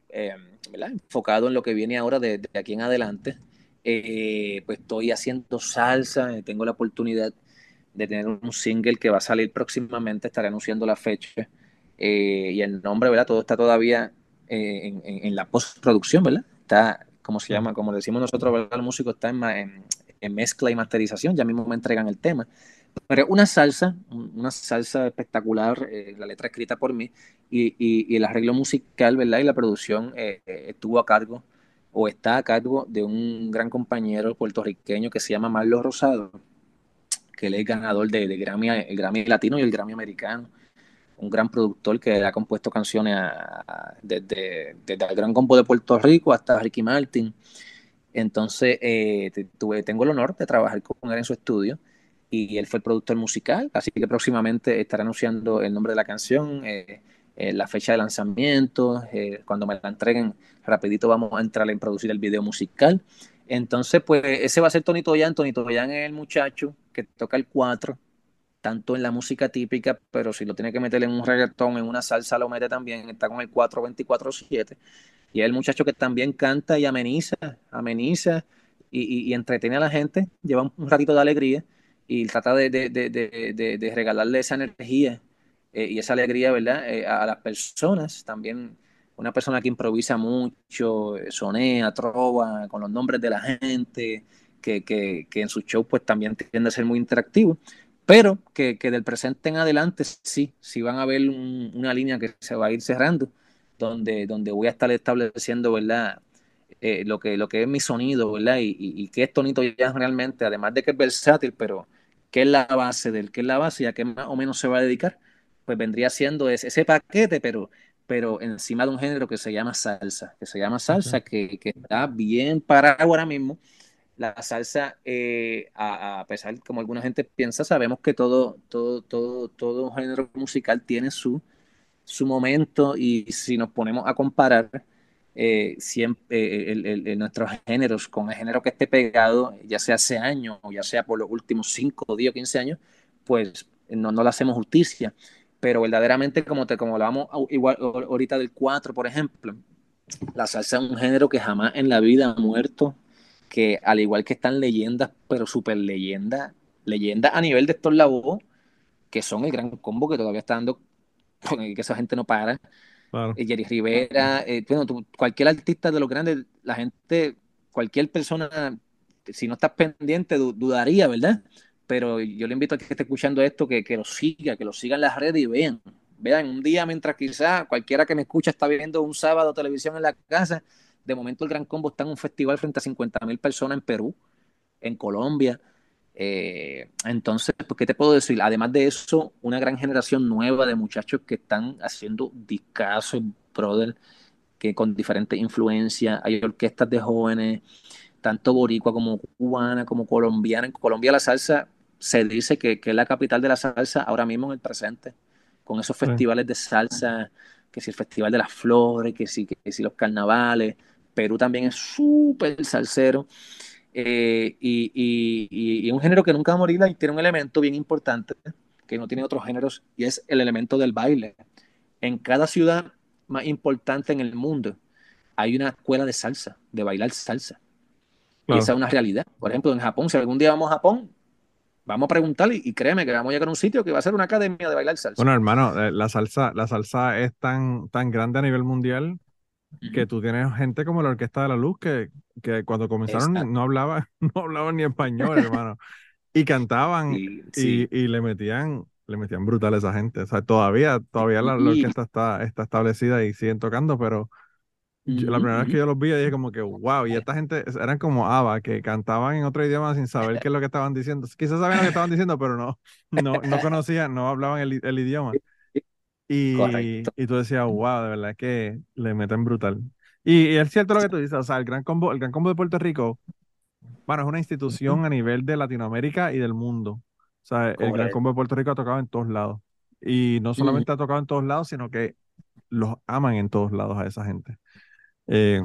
eh, ¿verdad? Enfocado en lo que viene ahora de, de aquí en adelante, eh, pues estoy haciendo salsa, tengo la oportunidad de tener un single que va a salir próximamente, estaré anunciando la fecha eh, y el nombre, ¿verdad? Todo está todavía eh, en, en, en, la postproducción, ¿verdad? Está, como se llama? Como decimos nosotros, ¿verdad? El músico está en, en, mezcla y masterización, ya mismo me entregan el tema, Pero una salsa, una salsa espectacular, eh, la letra escrita por mí y, y, el arreglo musical, ¿verdad? Y la producción eh, estuvo a cargo o está a cargo de un gran compañero puertorriqueño que se llama Marlos Rosado, que él es ganador de, de Grammy, el Grammy Latino y el Grammy Americano. Un gran productor que ha compuesto canciones desde, desde, el Gran Combo de Puerto Rico hasta Ricky Martin. Entonces, eh, tengo el honor de trabajar con él en su estudio y él fue el productor musical, así que próximamente estará anunciando el nombre de la canción, eh, eh, la fecha de lanzamiento, eh, cuando me la entreguen rapidito vamos a entrar en producir el video musical. Entonces, pues ese va a ser Tonito Yan. Tonito Yan es el muchacho que toca el 4, tanto en la música típica, pero si lo tiene que meter en un reggaetón, en una salsa, lo mete también, está con el 4 7 Y es el muchacho que también canta y ameniza, ameniza y, y a la gente, lleva un ratito de alegría y trata de, regalarle esa energía eh, y esa alegría, ¿verdad? Eh, a, las personas. También una persona que improvisa mucho, eh, sonea, trova con los nombres de la gente, que, que, que en su show pues también tiende a ser muy interactivo, pero que, del presente en adelante sí, sí van a ver una línea que se va a ir cerrando, donde, donde voy a estar estableciendo, ¿verdad? lo, que, lo que es mi sonido, ¿verdad? Y, y, que es Tonito ya realmente, además de que es versátil, pero qué es la base del, qué es la base y a qué más o menos se va a dedicar, pues vendría siendo ese, ese paquete, pero, pero encima de un género que se llama salsa, que se llama salsa, que, que, está bien parado ahora mismo. La salsa, eh, a, a, pesar, como alguna gente piensa, sabemos que todo, todo, todo, todo género musical tiene su, su momento y si nos ponemos a comparar, eh, siempre, eh, nuestros géneros con el género que esté pegado, ya sea hace años o ya sea por los últimos 5, 10 o 15 años, pues no, no le hacemos justicia. Pero verdaderamente, como, te, como hablábamos igual ahorita del 4, por ejemplo, la salsa es un género que jamás en la vida ha muerto, que al igual que están leyendas, pero super leyendas, leyendas a nivel de estos labos, que son el gran combo que todavía está dando, que esa gente no para, eh, Jerry Rivera, eh, bueno, cualquier artista de los grandes, la gente, cualquier persona, si no estás pendiente, dudaría, ¿verdad? Pero yo le invito a que esté escuchando esto, que, que lo siga, que lo siga en las redes y vean. Vean, un día mientras quizá cualquiera que me escucha está viendo un sábado televisión en la casa, de momento el Gran Combo está en un festival frente a 50 mil personas en Perú, en Colombia, eh, entonces, pues, ¿qué te puedo decir? Además de eso, una gran generación nueva de muchachos que están haciendo discasos, brother, que con diferentes influencias, hay orquestas de jóvenes, tanto boricua como cubana, como colombiana. En Colombia la salsa se dice que, que es la capital de la salsa ahora mismo en el presente, con esos festivales de salsa, que si el Festival de las Flores, que si, que si los carnavales. Perú también es súper salsero. Eh, y, un género que nunca va a morir y tiene un elemento bien importante que no tiene otros géneros y es el elemento del baile. En cada ciudad más importante en el mundo hay una escuela de salsa, de bailar salsa. Y esa es una realidad. Por ejemplo, en Japón, si algún día vamos a Japón, vamos a preguntarle y créeme que vamos a llegar a un sitio que va a ser una academia de bailar salsa. Bueno, hermano, eh, la salsa, la salsa es tan, tan grande a nivel mundial que tú tienes gente como la Orquesta de la Luz que, que cuando comenzaron no hablaban, no hablaban ni español, hermano. Y cantaban Y, y, le metían, le metían brutal a esa gente. O sea, todavía, todavía la, orquesta está, está establecida y siguen tocando, pero la primera vez que yo los vi dije como que wow, y esta gente eran como Ava, que cantaban en otro idioma sin saber qué es lo que estaban diciendo. Quizás sabían lo que estaban diciendo, pero no, no, no conocían, no hablaban el, el idioma. Y, y tú decías, wow, de verdad que le meten brutal. Y, es cierto lo que tú dices, o sea, el Gran Combo, el Gran Combo de Puerto Rico, bueno, es una institución a nivel de Latinoamérica y del mundo. O sea, el Gran Combo de Puerto Rico ha tocado en todos lados. Y no solamente ha tocado en todos lados, sino que los aman en todos lados a esa gente. Eh,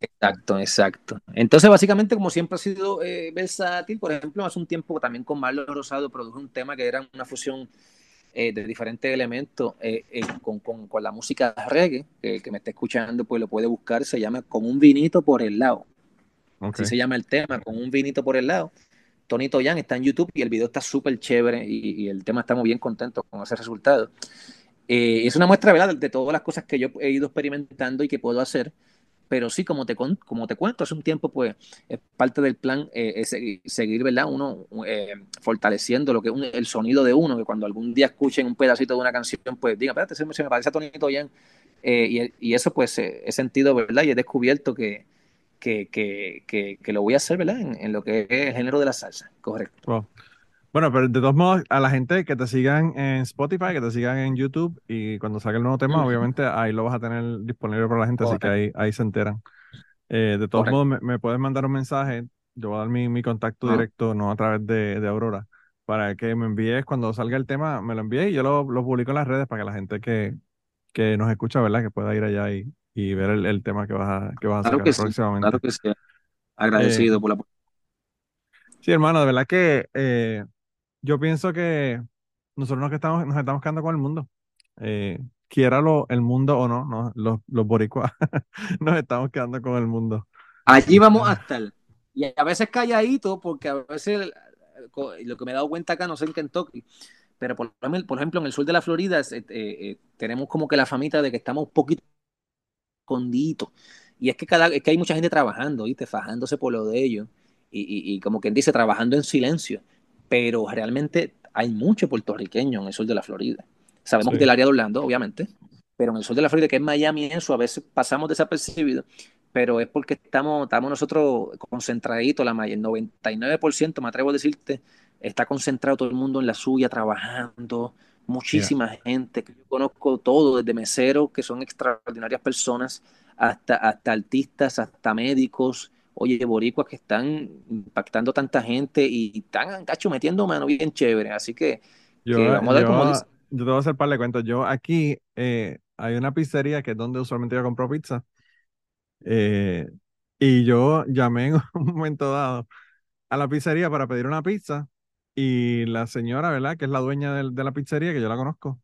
exacto, exacto. Entonces, básicamente, como siempre ha sido eh, versátil, por ejemplo, hace un tiempo también con Marlon Rosado produjo un tema que era una fusión eh, de diferentes elementos eh, eh, con, con, con, la música reggae, que el que me está escuchando pues lo puede buscar, se llama Con un vinito por el lado. Así se llama el tema, Con un vinito por el lado. Tonito Yan está en YouTube y el video está súper chévere y, el tema estamos bien contentos con ese resultado. es una muestra ¿verdad? De, todas las cosas que yo he ido experimentando y que puedo hacer pero sí, como te, como te cuento, hace un tiempo, pues, es parte del plan eh, seguir, ¿verdad? Uno eh, fortaleciendo lo que es el sonido de uno, que cuando algún día escuchen un pedacito de una canción, pues diga, espérate, se me, parece a Tonito Jan. Eh, y, y, eso, pues, he sentido, ¿verdad? Y he descubierto que, que, que, que, lo voy a hacer, ¿verdad? En, en, lo que es el género de la salsa, correcto. Bueno, pero de todos modos, a la gente que te sigan en Spotify, que te sigan en YouTube y cuando salga el nuevo tema, obviamente ahí lo vas a tener disponible para la gente, así que ahí, ahí se enteran. Eh, de todos modos, me, puedes mandar un mensaje, yo voy a dar mi, mi contacto directo, no a través de, de, Aurora, para que me envíes cuando salga el tema, me lo envíes y yo lo, lo, publico en las redes para que la gente que, que nos escucha, ¿verdad? Que pueda ir allá y, y ver el, el, tema que vas a, que vas a claro sacar próximamente. claro que sí. Agradecido eh, por la Sí, hermano, de verdad que eh, yo pienso que nosotros nos estamos, nos estamos quedando con el mundo. Eh, quiera lo, el mundo o no, no los, los boricuas nos estamos quedando con el mundo. Allí vamos a estar. Y a veces calladito, porque a veces lo que me he dado cuenta acá, no sé en Kentucky, pero por, por ejemplo en el sur de la Florida eh, eh, tenemos como que la famita de que estamos un poquito escondidos. Y es que, cada, es que hay mucha gente trabajando, ¿viste? Fajándose por lo de ellos. Y, y, y como quien dice, trabajando en silencio pero realmente hay mucho puertorriqueño en el sur de la Florida. Sabemos que el área de Orlando, obviamente, pero en el sur de la Florida, que es Miami, eso a veces pasamos desapercibido, pero es porque estamos, estamos nosotros concentraditos, la el 99%, me atrevo a decirte, está concentrado todo el mundo en la suya, trabajando, muchísima gente, que yo conozco todo, desde meseros, que son extraordinarias personas, hasta, hasta artistas, hasta médicos, oye, boricuas que están impactando tanta gente y están, cacho, metiendo mano bien chévere. Así que, yo, vamos a ver cómo dice. Yo te voy a hacer par de cuentos. Yo aquí eh, hay una pizzería que es donde usualmente yo compro pizza. Eh, y yo llamé en un momento dado a la pizzería para pedir una pizza y la señora, ¿verdad? Que es la dueña de, de la pizzería, que yo la conozco,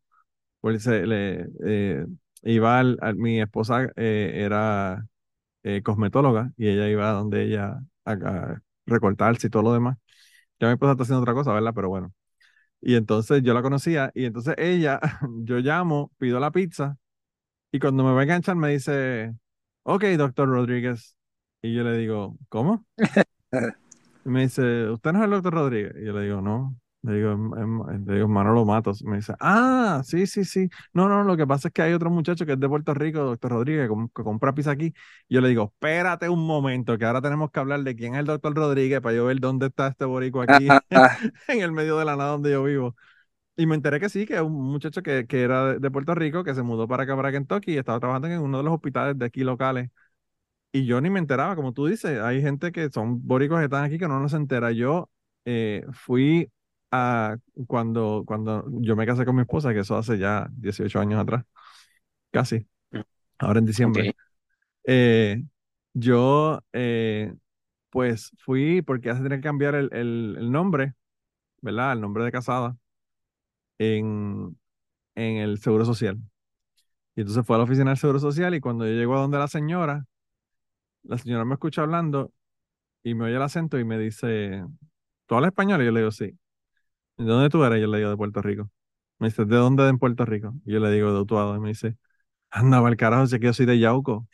pues le, eh, iba al, mi esposa era eh, cosmetóloga y ella iba a donde ella a, recortarse y todo lo demás. Ya mi esposa está haciendo otra cosa, ¿verdad? Pero bueno. Y entonces yo la conocía y entonces ella, yo llamo, pido la pizza y cuando me va a enganchar me dice, ok, doctor Rodríguez. Y yo le digo, ¿cómo? Y me dice, ¿usted no es el doctor Rodríguez? Y yo le digo, no. Le digo, em, em, le digo, Manolo Matos. Me dice, ah, sí, sí, sí. No, no, lo que pasa es que hay otro muchacho que es de Puerto Rico, doctor Rodríguez, que, compra pizza aquí. Y yo le digo, espérate un momento, que ahora tenemos que hablar de quién es el doctor Rodríguez para yo ver dónde está este borico aquí, en el medio de la nada donde yo vivo. Y me enteré que sí, que es un muchacho que, que era de, Puerto Rico, que se mudó para acá, para Kentucky, y estaba trabajando en uno de los hospitales de aquí locales. Y yo ni me enteraba, como tú dices, hay gente que son boricos que están aquí que no nos entera. Yo eh, fui cuando, cuando yo me casé con mi esposa, que eso hace ya 18 años atrás, casi, mm. ahora en diciembre. Eh, yo, eh, pues fui, porque hace tener que cambiar el, el, nombre, ¿verdad? El nombre de casada en, en el Seguro Social. Y entonces fue a la oficina del Seguro Social y cuando yo llego a donde la señora, la señora me escucha hablando y me oye el acento y me dice, ¿tú hablas español? Y yo le digo, sí. ¿De dónde tú eres? Yo le digo, de Puerto Rico. Me dice, ¿de dónde en Puerto Rico? Y yo le digo, de Utuado. Y me dice, anda, el carajo, sé que yo soy de Yauco.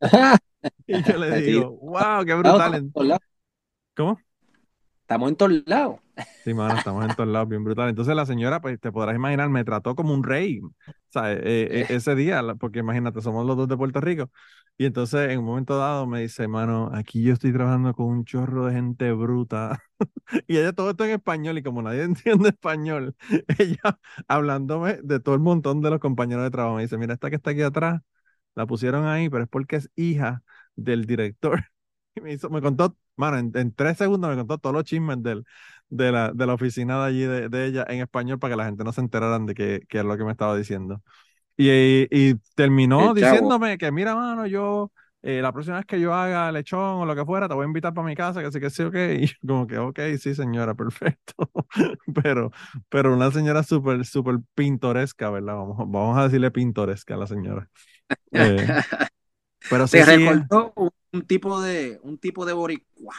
y yo le digo, wow, qué brutal. ¿Cómo? Estamos en todos lados. Sí, mano, estamos en todos lados, bien brutal. Entonces la señora, pues te podrás imaginar, me trató como un rey, o sea, eh, eh, ese día, porque imagínate, somos los dos de Puerto Rico. Y entonces en un momento dado me dice, mano, aquí yo estoy trabajando con un chorro de gente bruta. y ella todo esto en español y como nadie entiende español, ella hablándome de todo el montón de los compañeros de trabajo. Me dice, mira, esta que está aquí atrás, la pusieron ahí, pero es porque es hija del director. Y me, hizo, me contó, mano, en, tres segundos me contó todos los chismes del, de, la, de la oficina de allí de, de, ella en español para que la gente no se enteraran de qué, qué es lo que me estaba diciendo. Y, y terminó diciéndome que, mira, mano, yo, eh, la próxima vez que yo haga lechón o lo que fuera, te voy a invitar para mi casa, que sí, que sí, ok. Y como que, ok, sí, señora, perfecto. pero, pero una señora súper, súper pintoresca, ¿verdad? Vamos, vamos a decirle pintoresca a la señora. Eh, pero sí, Te recordó un tipo de, un tipo de boricua.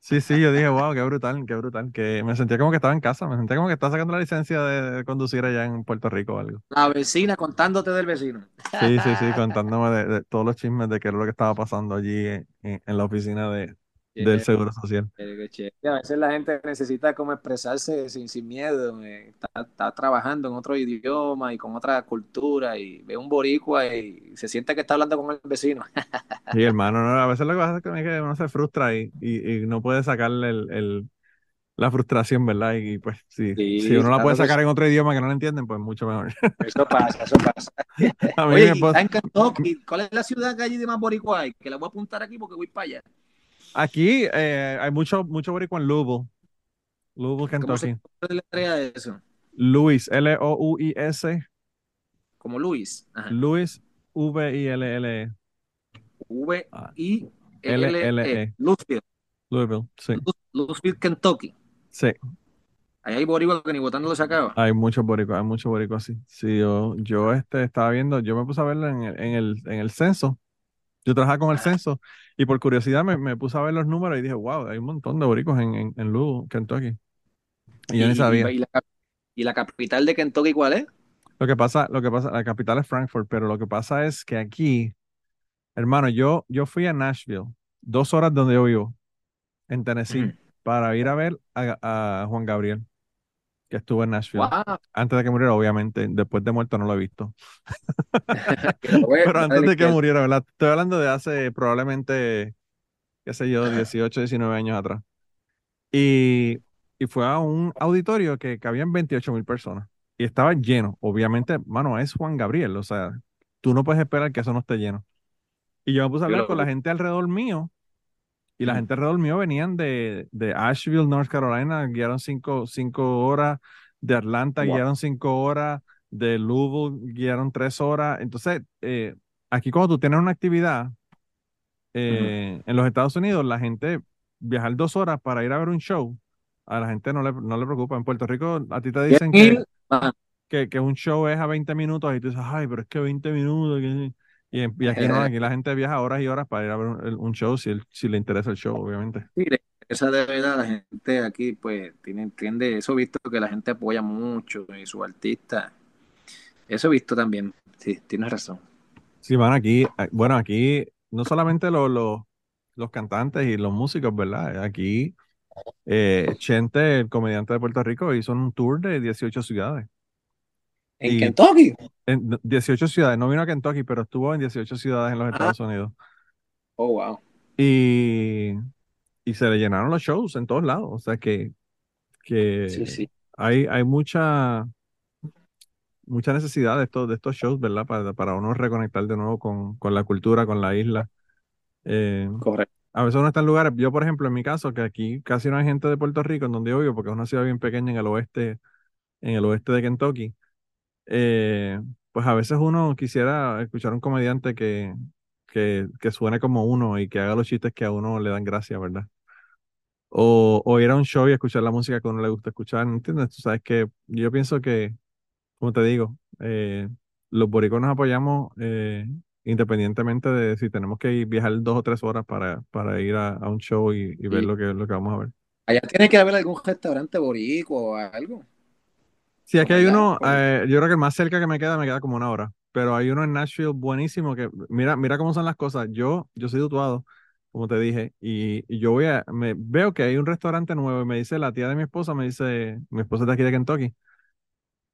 Sí, sí, yo dije, wow, qué brutal, qué brutal. Que me sentía como que estaba en casa, me sentía como que estaba sacando la licencia de, conducir allá en Puerto Rico o algo. La vecina contándote del vecino. Sí, sí, sí, contándome de, de todos los chismes de qué era lo que estaba pasando allí en la oficina de, del Seguro Social. Chévere. A veces la gente necesita como expresarse sin, sin miedo, eh, está, está trabajando en otro idioma y con otra cultura y ve un boricua y se siente que está hablando con el vecino. Sí, hermano, no, a veces lo que pasa es que uno se frustra y, y, y no puede sacarle el, el- la frustración, ¿verdad? Y, pues sí, Sí, si uno la puede sacar en otro idioma que no lo entienden, pues mucho mejor. Eso pasa, eso pasa. A mí Oye, me y pasa- está en Kentucky. ¿Cuál es la ciudad que hay de más boricua hay? Que la voy a apuntar aquí porque voy para allá. Aquí eh, hay mucho, mucho boricua en Louisville. Louisville, ¿Cómo se Kentucky. deletrea eso? Luis, L-O-U-I-S, Como Luis. Ajá. Luis, V-I-L-L-E, V-I-L-L-E. L-L-E. Louisville. Louisville, sí, Lou- Louisville, Kentucky. sí. Ahí hay boricua que ni votando lo sacaba. Hay muchos boricuas, hay muchos boricuas así. Sí, yo, yo este, estaba viendo, yo me puse a verlo en el, en el, en el censo. Yo trabajaba con el censo y por curiosidad me, me puse a ver los números y dije, wow, hay un montón de boricos en, en, en Louisville, Kentucky. Y yo ni sabía. y la, y la capital de Kentucky cuál es? Lo que pasa, lo que pasa, la capital es Frankfurt, pero lo que pasa es que aquí, hermano, yo, yo fui a Nashville, dos horas donde yo vivo, en Tennessee, para ir a ver a, a Juan Gabriel, que estuvo en Nashville. Wow. Antes de que muriera, obviamente, después de muerto no lo he visto. Pero antes de que muriera, ¿verdad? Estoy hablando de hace probablemente, qué sé yo, 18, 19 años atrás. Y, y fue a un auditorio que cabían 28 mil personas. Y estaba lleno. Obviamente, mano, es Juan Gabriel. O sea, tú no puedes esperar que eso no esté lleno. Y yo me puse a hablar lo con la gente alrededor mío. Y la gente alrededor mío venían de, de Asheville, North Carolina, guiaron cinco, cinco horas. De Atlanta Wow. guiaron cinco horas. De Louisville guiaron tres horas. Entonces, eh, aquí cuando tú tienes una actividad eh, en los Estados Unidos, la gente viajar dos horas para ir a ver un show, a la gente no le, no le preocupa. En Puerto Rico, a ti te dicen que, que, que un show es a 20 minutos y tú dices, ay, pero es que 20 minutos. que-". Y, aquí no, aquí la gente viaja horas y horas para ir a ver un, un show si, el- si le interesa el show, obviamente. mire, esa de verdad la gente aquí pues tiene, entiende, eso visto que la gente apoya mucho y su artista. Eso he visto también. Sí, tienes razón. Sí, van aquí, eh, bueno, aquí no solamente los, los, los cantantes y los músicos, ¿verdad? Aquí eh, Chente, el comediante de Puerto Rico, hizo un tour de 18 ciudades. En Y- Kentucky. En 18 ciudades, no vino a Kentucky, pero estuvo en 18 ciudades en los Estados Unidos. Oh, wow. Y, y se le llenaron los shows en todos lados. O sea que, que Sí, sí. hay, hay mucha, mucha necesidad de estos, de estos shows, ¿verdad? Para, para uno reconectar de nuevo con, con la cultura, con la isla. Eh, Correcto. a veces uno está en lugares, yo por ejemplo, en mi caso, que aquí casi no hay gente de Puerto Rico, en donde yo vivo, porque es una ciudad bien pequeña en el oeste, en el oeste de Kentucky. Eh, pues a veces uno quisiera escuchar un comediante que, que, que suene como uno y que haga los chistes que a uno le dan gracia, ¿verdad? O, o ir a un show y escuchar la música que a uno le gusta escuchar, ¿entiendes? Tú sabes que yo pienso que, como te digo, eh, los boricuas nos apoyamos eh, independientemente de si tenemos que ir- viajar dos o tres horas para, para ir a, a un show y, y ver Sí. lo que, lo que vamos a ver. Allá tiene que haber algún restaurante boricua o algo. Sí, aquí hay uno, eh, yo creo que el más cerca que me queda, me queda como una hora, pero hay uno en Nashville buenísimo que, mira, mira cómo son las cosas. Yo, yo soy dutuado, como te dije, y, y yo voy a, me veo que hay un restaurante nuevo y me dice la tía de mi esposa, me dice, mi esposa es de aquí de Kentucky,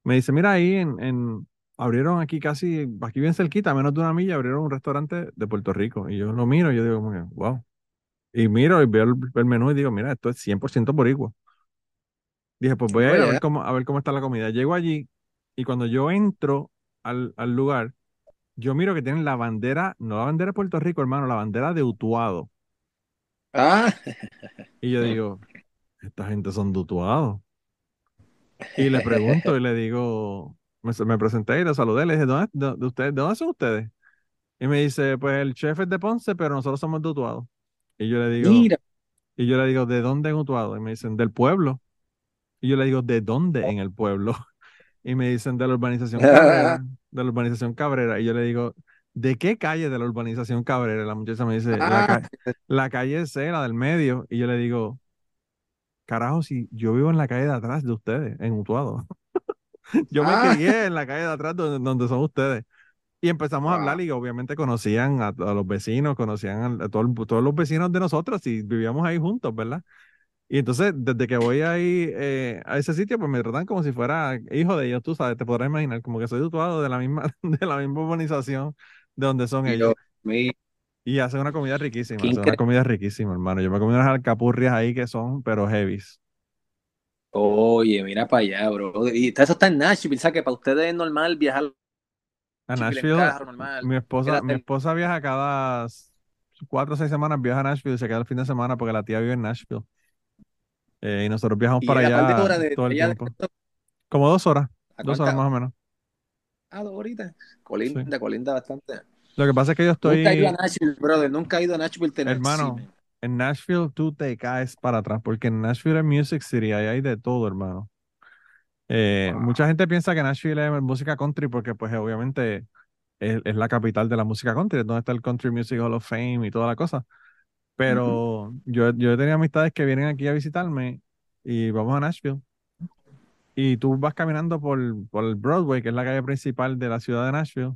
me dice, mira ahí en, en, abrieron aquí casi, aquí bien cerquita, a menos de una milla, abrieron un restaurante de Puerto Rico, y yo lo miro y yo digo, wow, y miro y veo el, el menú y digo, mira, esto es 100% boricua. Dije, pues voy a ir a ver Oye. cómo, a ver cómo está la comida. Llego allí y cuando yo entro al, al lugar, yo miro que tienen la bandera, no la bandera de Puerto Rico, hermano, la bandera de Utuado. Ah, Y yo digo, esta gente son de Utuado. Y le pregunto y le digo, me, me presenté y le saludé, le dije, ¿dónde, de, de ustedes, ¿de dónde son ustedes? Y me dice, pues el chef es de Ponce, pero nosotros somos de Utuado. Y yo le digo, mira. y yo le digo, ¿de dónde en Utuado? Y me dicen, del pueblo. Y yo le digo, ¿de dónde en el pueblo? Y me dicen, de la urbanización Cabrera, de la urbanización Cabrera. Y yo le digo, ¿de qué calle de la urbanización Cabrera? La muchacha me dice, la, ca- la calle C, la del medio. Y yo le digo, carajo, si yo vivo en la calle de atrás de ustedes, en Utuado. Yo me Ah. crié en la calle de atrás donde, donde son ustedes. Y empezamos a hablar y obviamente conocían a, a los vecinos, conocían a, a todo todos los vecinos de nosotros y vivíamos ahí juntos, ¿verdad? Y entonces, desde que voy ahí eh, a ese sitio, pues me tratan como si fuera hijo de ellos, tú sabes, te podrás imaginar, como que soy Utuado de la misma, de la misma urbanización de donde son ellos. Mío. Y hacen una comida riquísima, hacen una comida riquísima, hermano. Yo me comí unas alcapurrias ahí que son, pero heavies. Oye, mira para allá, bro. Y eso está en Nashville, ¿sabes? Que para ustedes es normal viajar A Nashville carro, mi esposa, mi esposa viaja cada cuatro o seis semanas, viaja a Nashville y se queda el fin de semana porque la tía vive en Nashville. Eh, y nosotros viajamos Y para allá horas de- todo el de-. Como dos horas, ¿A dos horas más o menos. Ah, dos horitas. Colinda, colinda bastante. Lo que pasa es que yo estoy, Nunca he ido a Nashville, brother. Nunca he ido a Nashville, Tennessee. hermano, man. en Nashville tú te caes para atrás porque en Nashville es Music City, ahí hay de todo, hermano. Eh, Wow. Mucha gente piensa que Nashville es música country porque pues obviamente es, es la capital de la música country, es donde está el Country Music Hall of Fame y toda la cosa. Pero yo, yo he tenido amistades que vienen aquí a visitarme y vamos a Nashville. Y tú vas caminando por, por el Broadway, que es la calle principal de la ciudad de Nashville,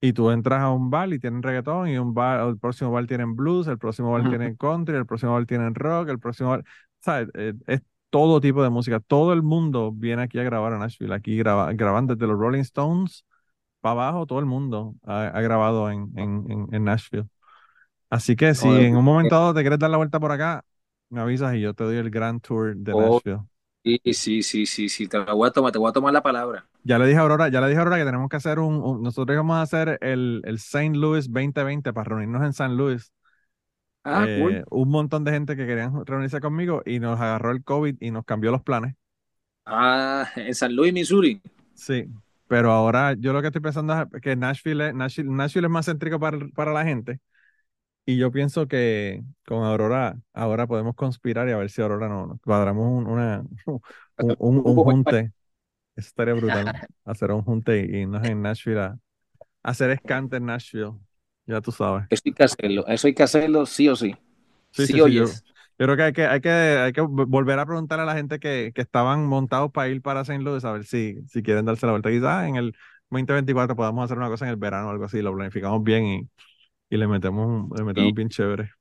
y tú entras a un bar y tienen reggaetón, y un bar, el próximo bar tienen blues, el próximo bar tienen country, el próximo bar tienen rock, el próximo bar, ¿sabes? Eh, es todo tipo de música. Todo el mundo viene aquí a grabar a Nashville. Aquí graba, graban desde los Rolling Stones para abajo, todo el mundo ha, ha grabado en, en, en, en Nashville. Así que si en un momento dado te quieres dar la vuelta por acá, me avisas y yo te doy el Grand Tour de Oh. Nashville. Sí, sí, sí, sí, sí. Te la voy a tomar, te voy a tomar la palabra. Ya le dije a Aurora, ya le dije a Aurora que tenemos que hacer un, un- nosotros vamos a hacer el, el St. Louis 2020 para reunirnos en St. Louis. Ah, Eh, cool. Un montón de gente que querían reunirse conmigo y nos agarró el COVID y nos cambió los planes. Ah, en San Luis, Missouri. Sí, pero ahora yo lo que estoy pensando es que Nashville, es- Nashville, Nashville es más céntrico para, para la gente. Y yo pienso que con Aurora, ahora podemos conspirar y a ver si Aurora no, nos cuadramos un, una, un, un, junte. Eso estaría brutal. hacer un junte y irnos en Nashville a, a hacer escante en Nashville. Ya tú sabes. Eso hay que hacerlo. Eso hay que hacerlo sí o sí. Sí, Sí, sí, o sí, yo-. Yo creo que hay que, hay que, hay que vo- volver a preguntarle a la gente que, que estaban montados para ir para St. Louis a ver si, si quieren darse la vuelta. Quizás en el 2024 podamos hacer una cosa en el verano o algo así, lo planificamos bien y, y le metemos, un- le metemos Sí. bien chévere.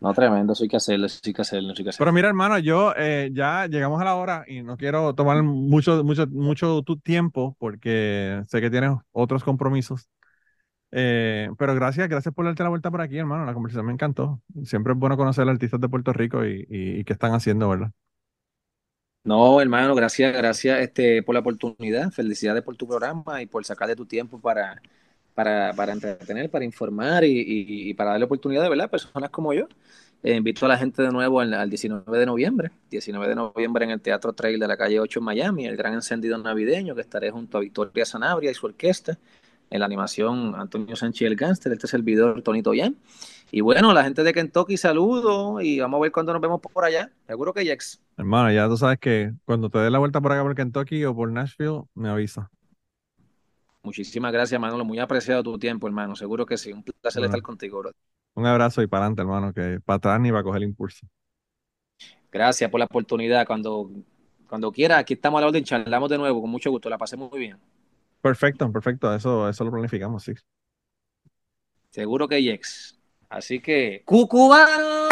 No, tremendo. Eso hay que hacerlo. Eso hay que hacerlo. Eso hay que hacerlo. Pero mira, hermano, yo eh, ya llegamos a la hora y no quiero tomar mucho, mucho, mucho tu tiempo porque sé que tienes otros compromisos. Eh, pero gracias, gracias por darte la vuelta por aquí, hermano. La conversación me encantó. Siempre es bueno conocer a artistas de Puerto Rico y, y, y qué están haciendo, ¿verdad? No, hermano, gracias, gracias este, por la oportunidad. Felicidades por tu programa y por sacar de tu tiempo para, para, para entretener, para informar y, y- para darle oportunidad, ¿verdad? Personas como yo. Eh, invito a la gente de nuevo al, al 19 de noviembre. 19 de noviembre en el Teatro Trail de la calle 8 en Miami, el gran encendido navideño, que estaré junto a Victoria Sanabria y su orquesta. En la animación, Antonio Sánchez el Gánster, este servidor Tonito Yan. Y bueno, la gente de Kentucky, saludo y vamos a ver cuándo nos vemos por allá. Seguro que Jex. Hermano, ya tú sabes que cuando te dé la vuelta por acá por Kentucky o por Nashville, me avisa. Muchísimas gracias, Manolo. Muy apreciado tu tiempo, hermano. Seguro que sí. Un placer Bueno. estar contigo, bro. Un abrazo y para adelante, hermano, que para atrás ni va a coger impulso. Gracias por la oportunidad. Cuando, cuando quiera, aquí estamos a la orden. Charlamos de nuevo. Con mucho gusto. La pasé muy bien. Perfecto, perfecto. Eso, eso lo planificamos, sí. Seguro que Jex. Así que. ¡Cucubano!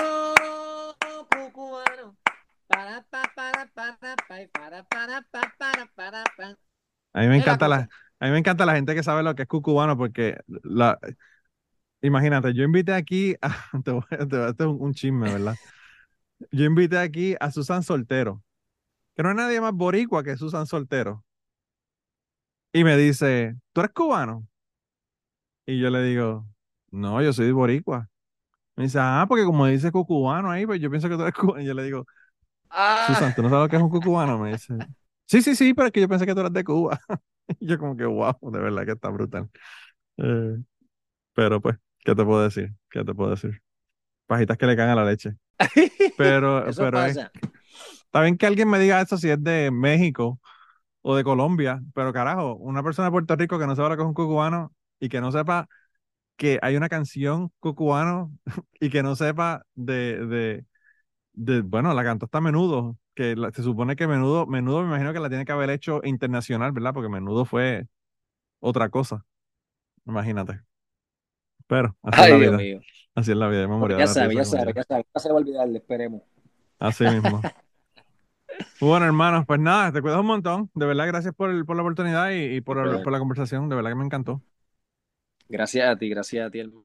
¡Cucubano! Para, pa, para, para, pa, para, para, pa, para, para, pa. A mí me encanta la. A mí me encanta la gente que sabe lo que es cucubano porque la, imagínate, yo invité aquí a, te voy a- te voy este es un, un chisme, ¿verdad? Yo invité aquí a Susan Soltero, que no hay nadie más boricua que Susan Soltero. Y me dice, ¿tú eres cubano? Y yo le digo, no, yo soy boricua. Me dice, ah, porque como dice cucubano ahí, pues yo pienso que tú eres cubano. Y yo le digo, Ah, Susan, ¿tú no sabes lo que es un cucubano? Me dice, sí, sí, sí, pero es que yo pensé que tú eras de Cuba. Yo como que, wow, de verdad que está brutal. Eh, pero pues, ¿qué te puedo decir? ¿Qué te puedo decir? Pajitas que le caen a la leche. Pero, Eso pero es- está bien que alguien me diga eso si es de México o de Colombia, pero carajo, una persona de Puerto Rico que no sabe lo que es un cucubano y que no sepa que hay una canción cucubano y que no sepa de, de, de bueno, la cantó hasta Menudo, que se supone que Menudo, Menudo me imagino que la tiene que haber hecho internacional, ¿verdad? Porque Menudo fue otra cosa. Imagínate. Pero así Ay, es la Dios vida. mío. Así es la vida. Memoria Ya sabe, ya sabe, ya. ya sabe. No se va a olvidar, le esperemos. Así mismo. Bueno, hermanos, pues nada, te cuidas un montón. De verdad, gracias por, el- por la oportunidad y, y por, el- por la conversación. De verdad que me encantó. Gracias a ti, gracias a ti, hermano.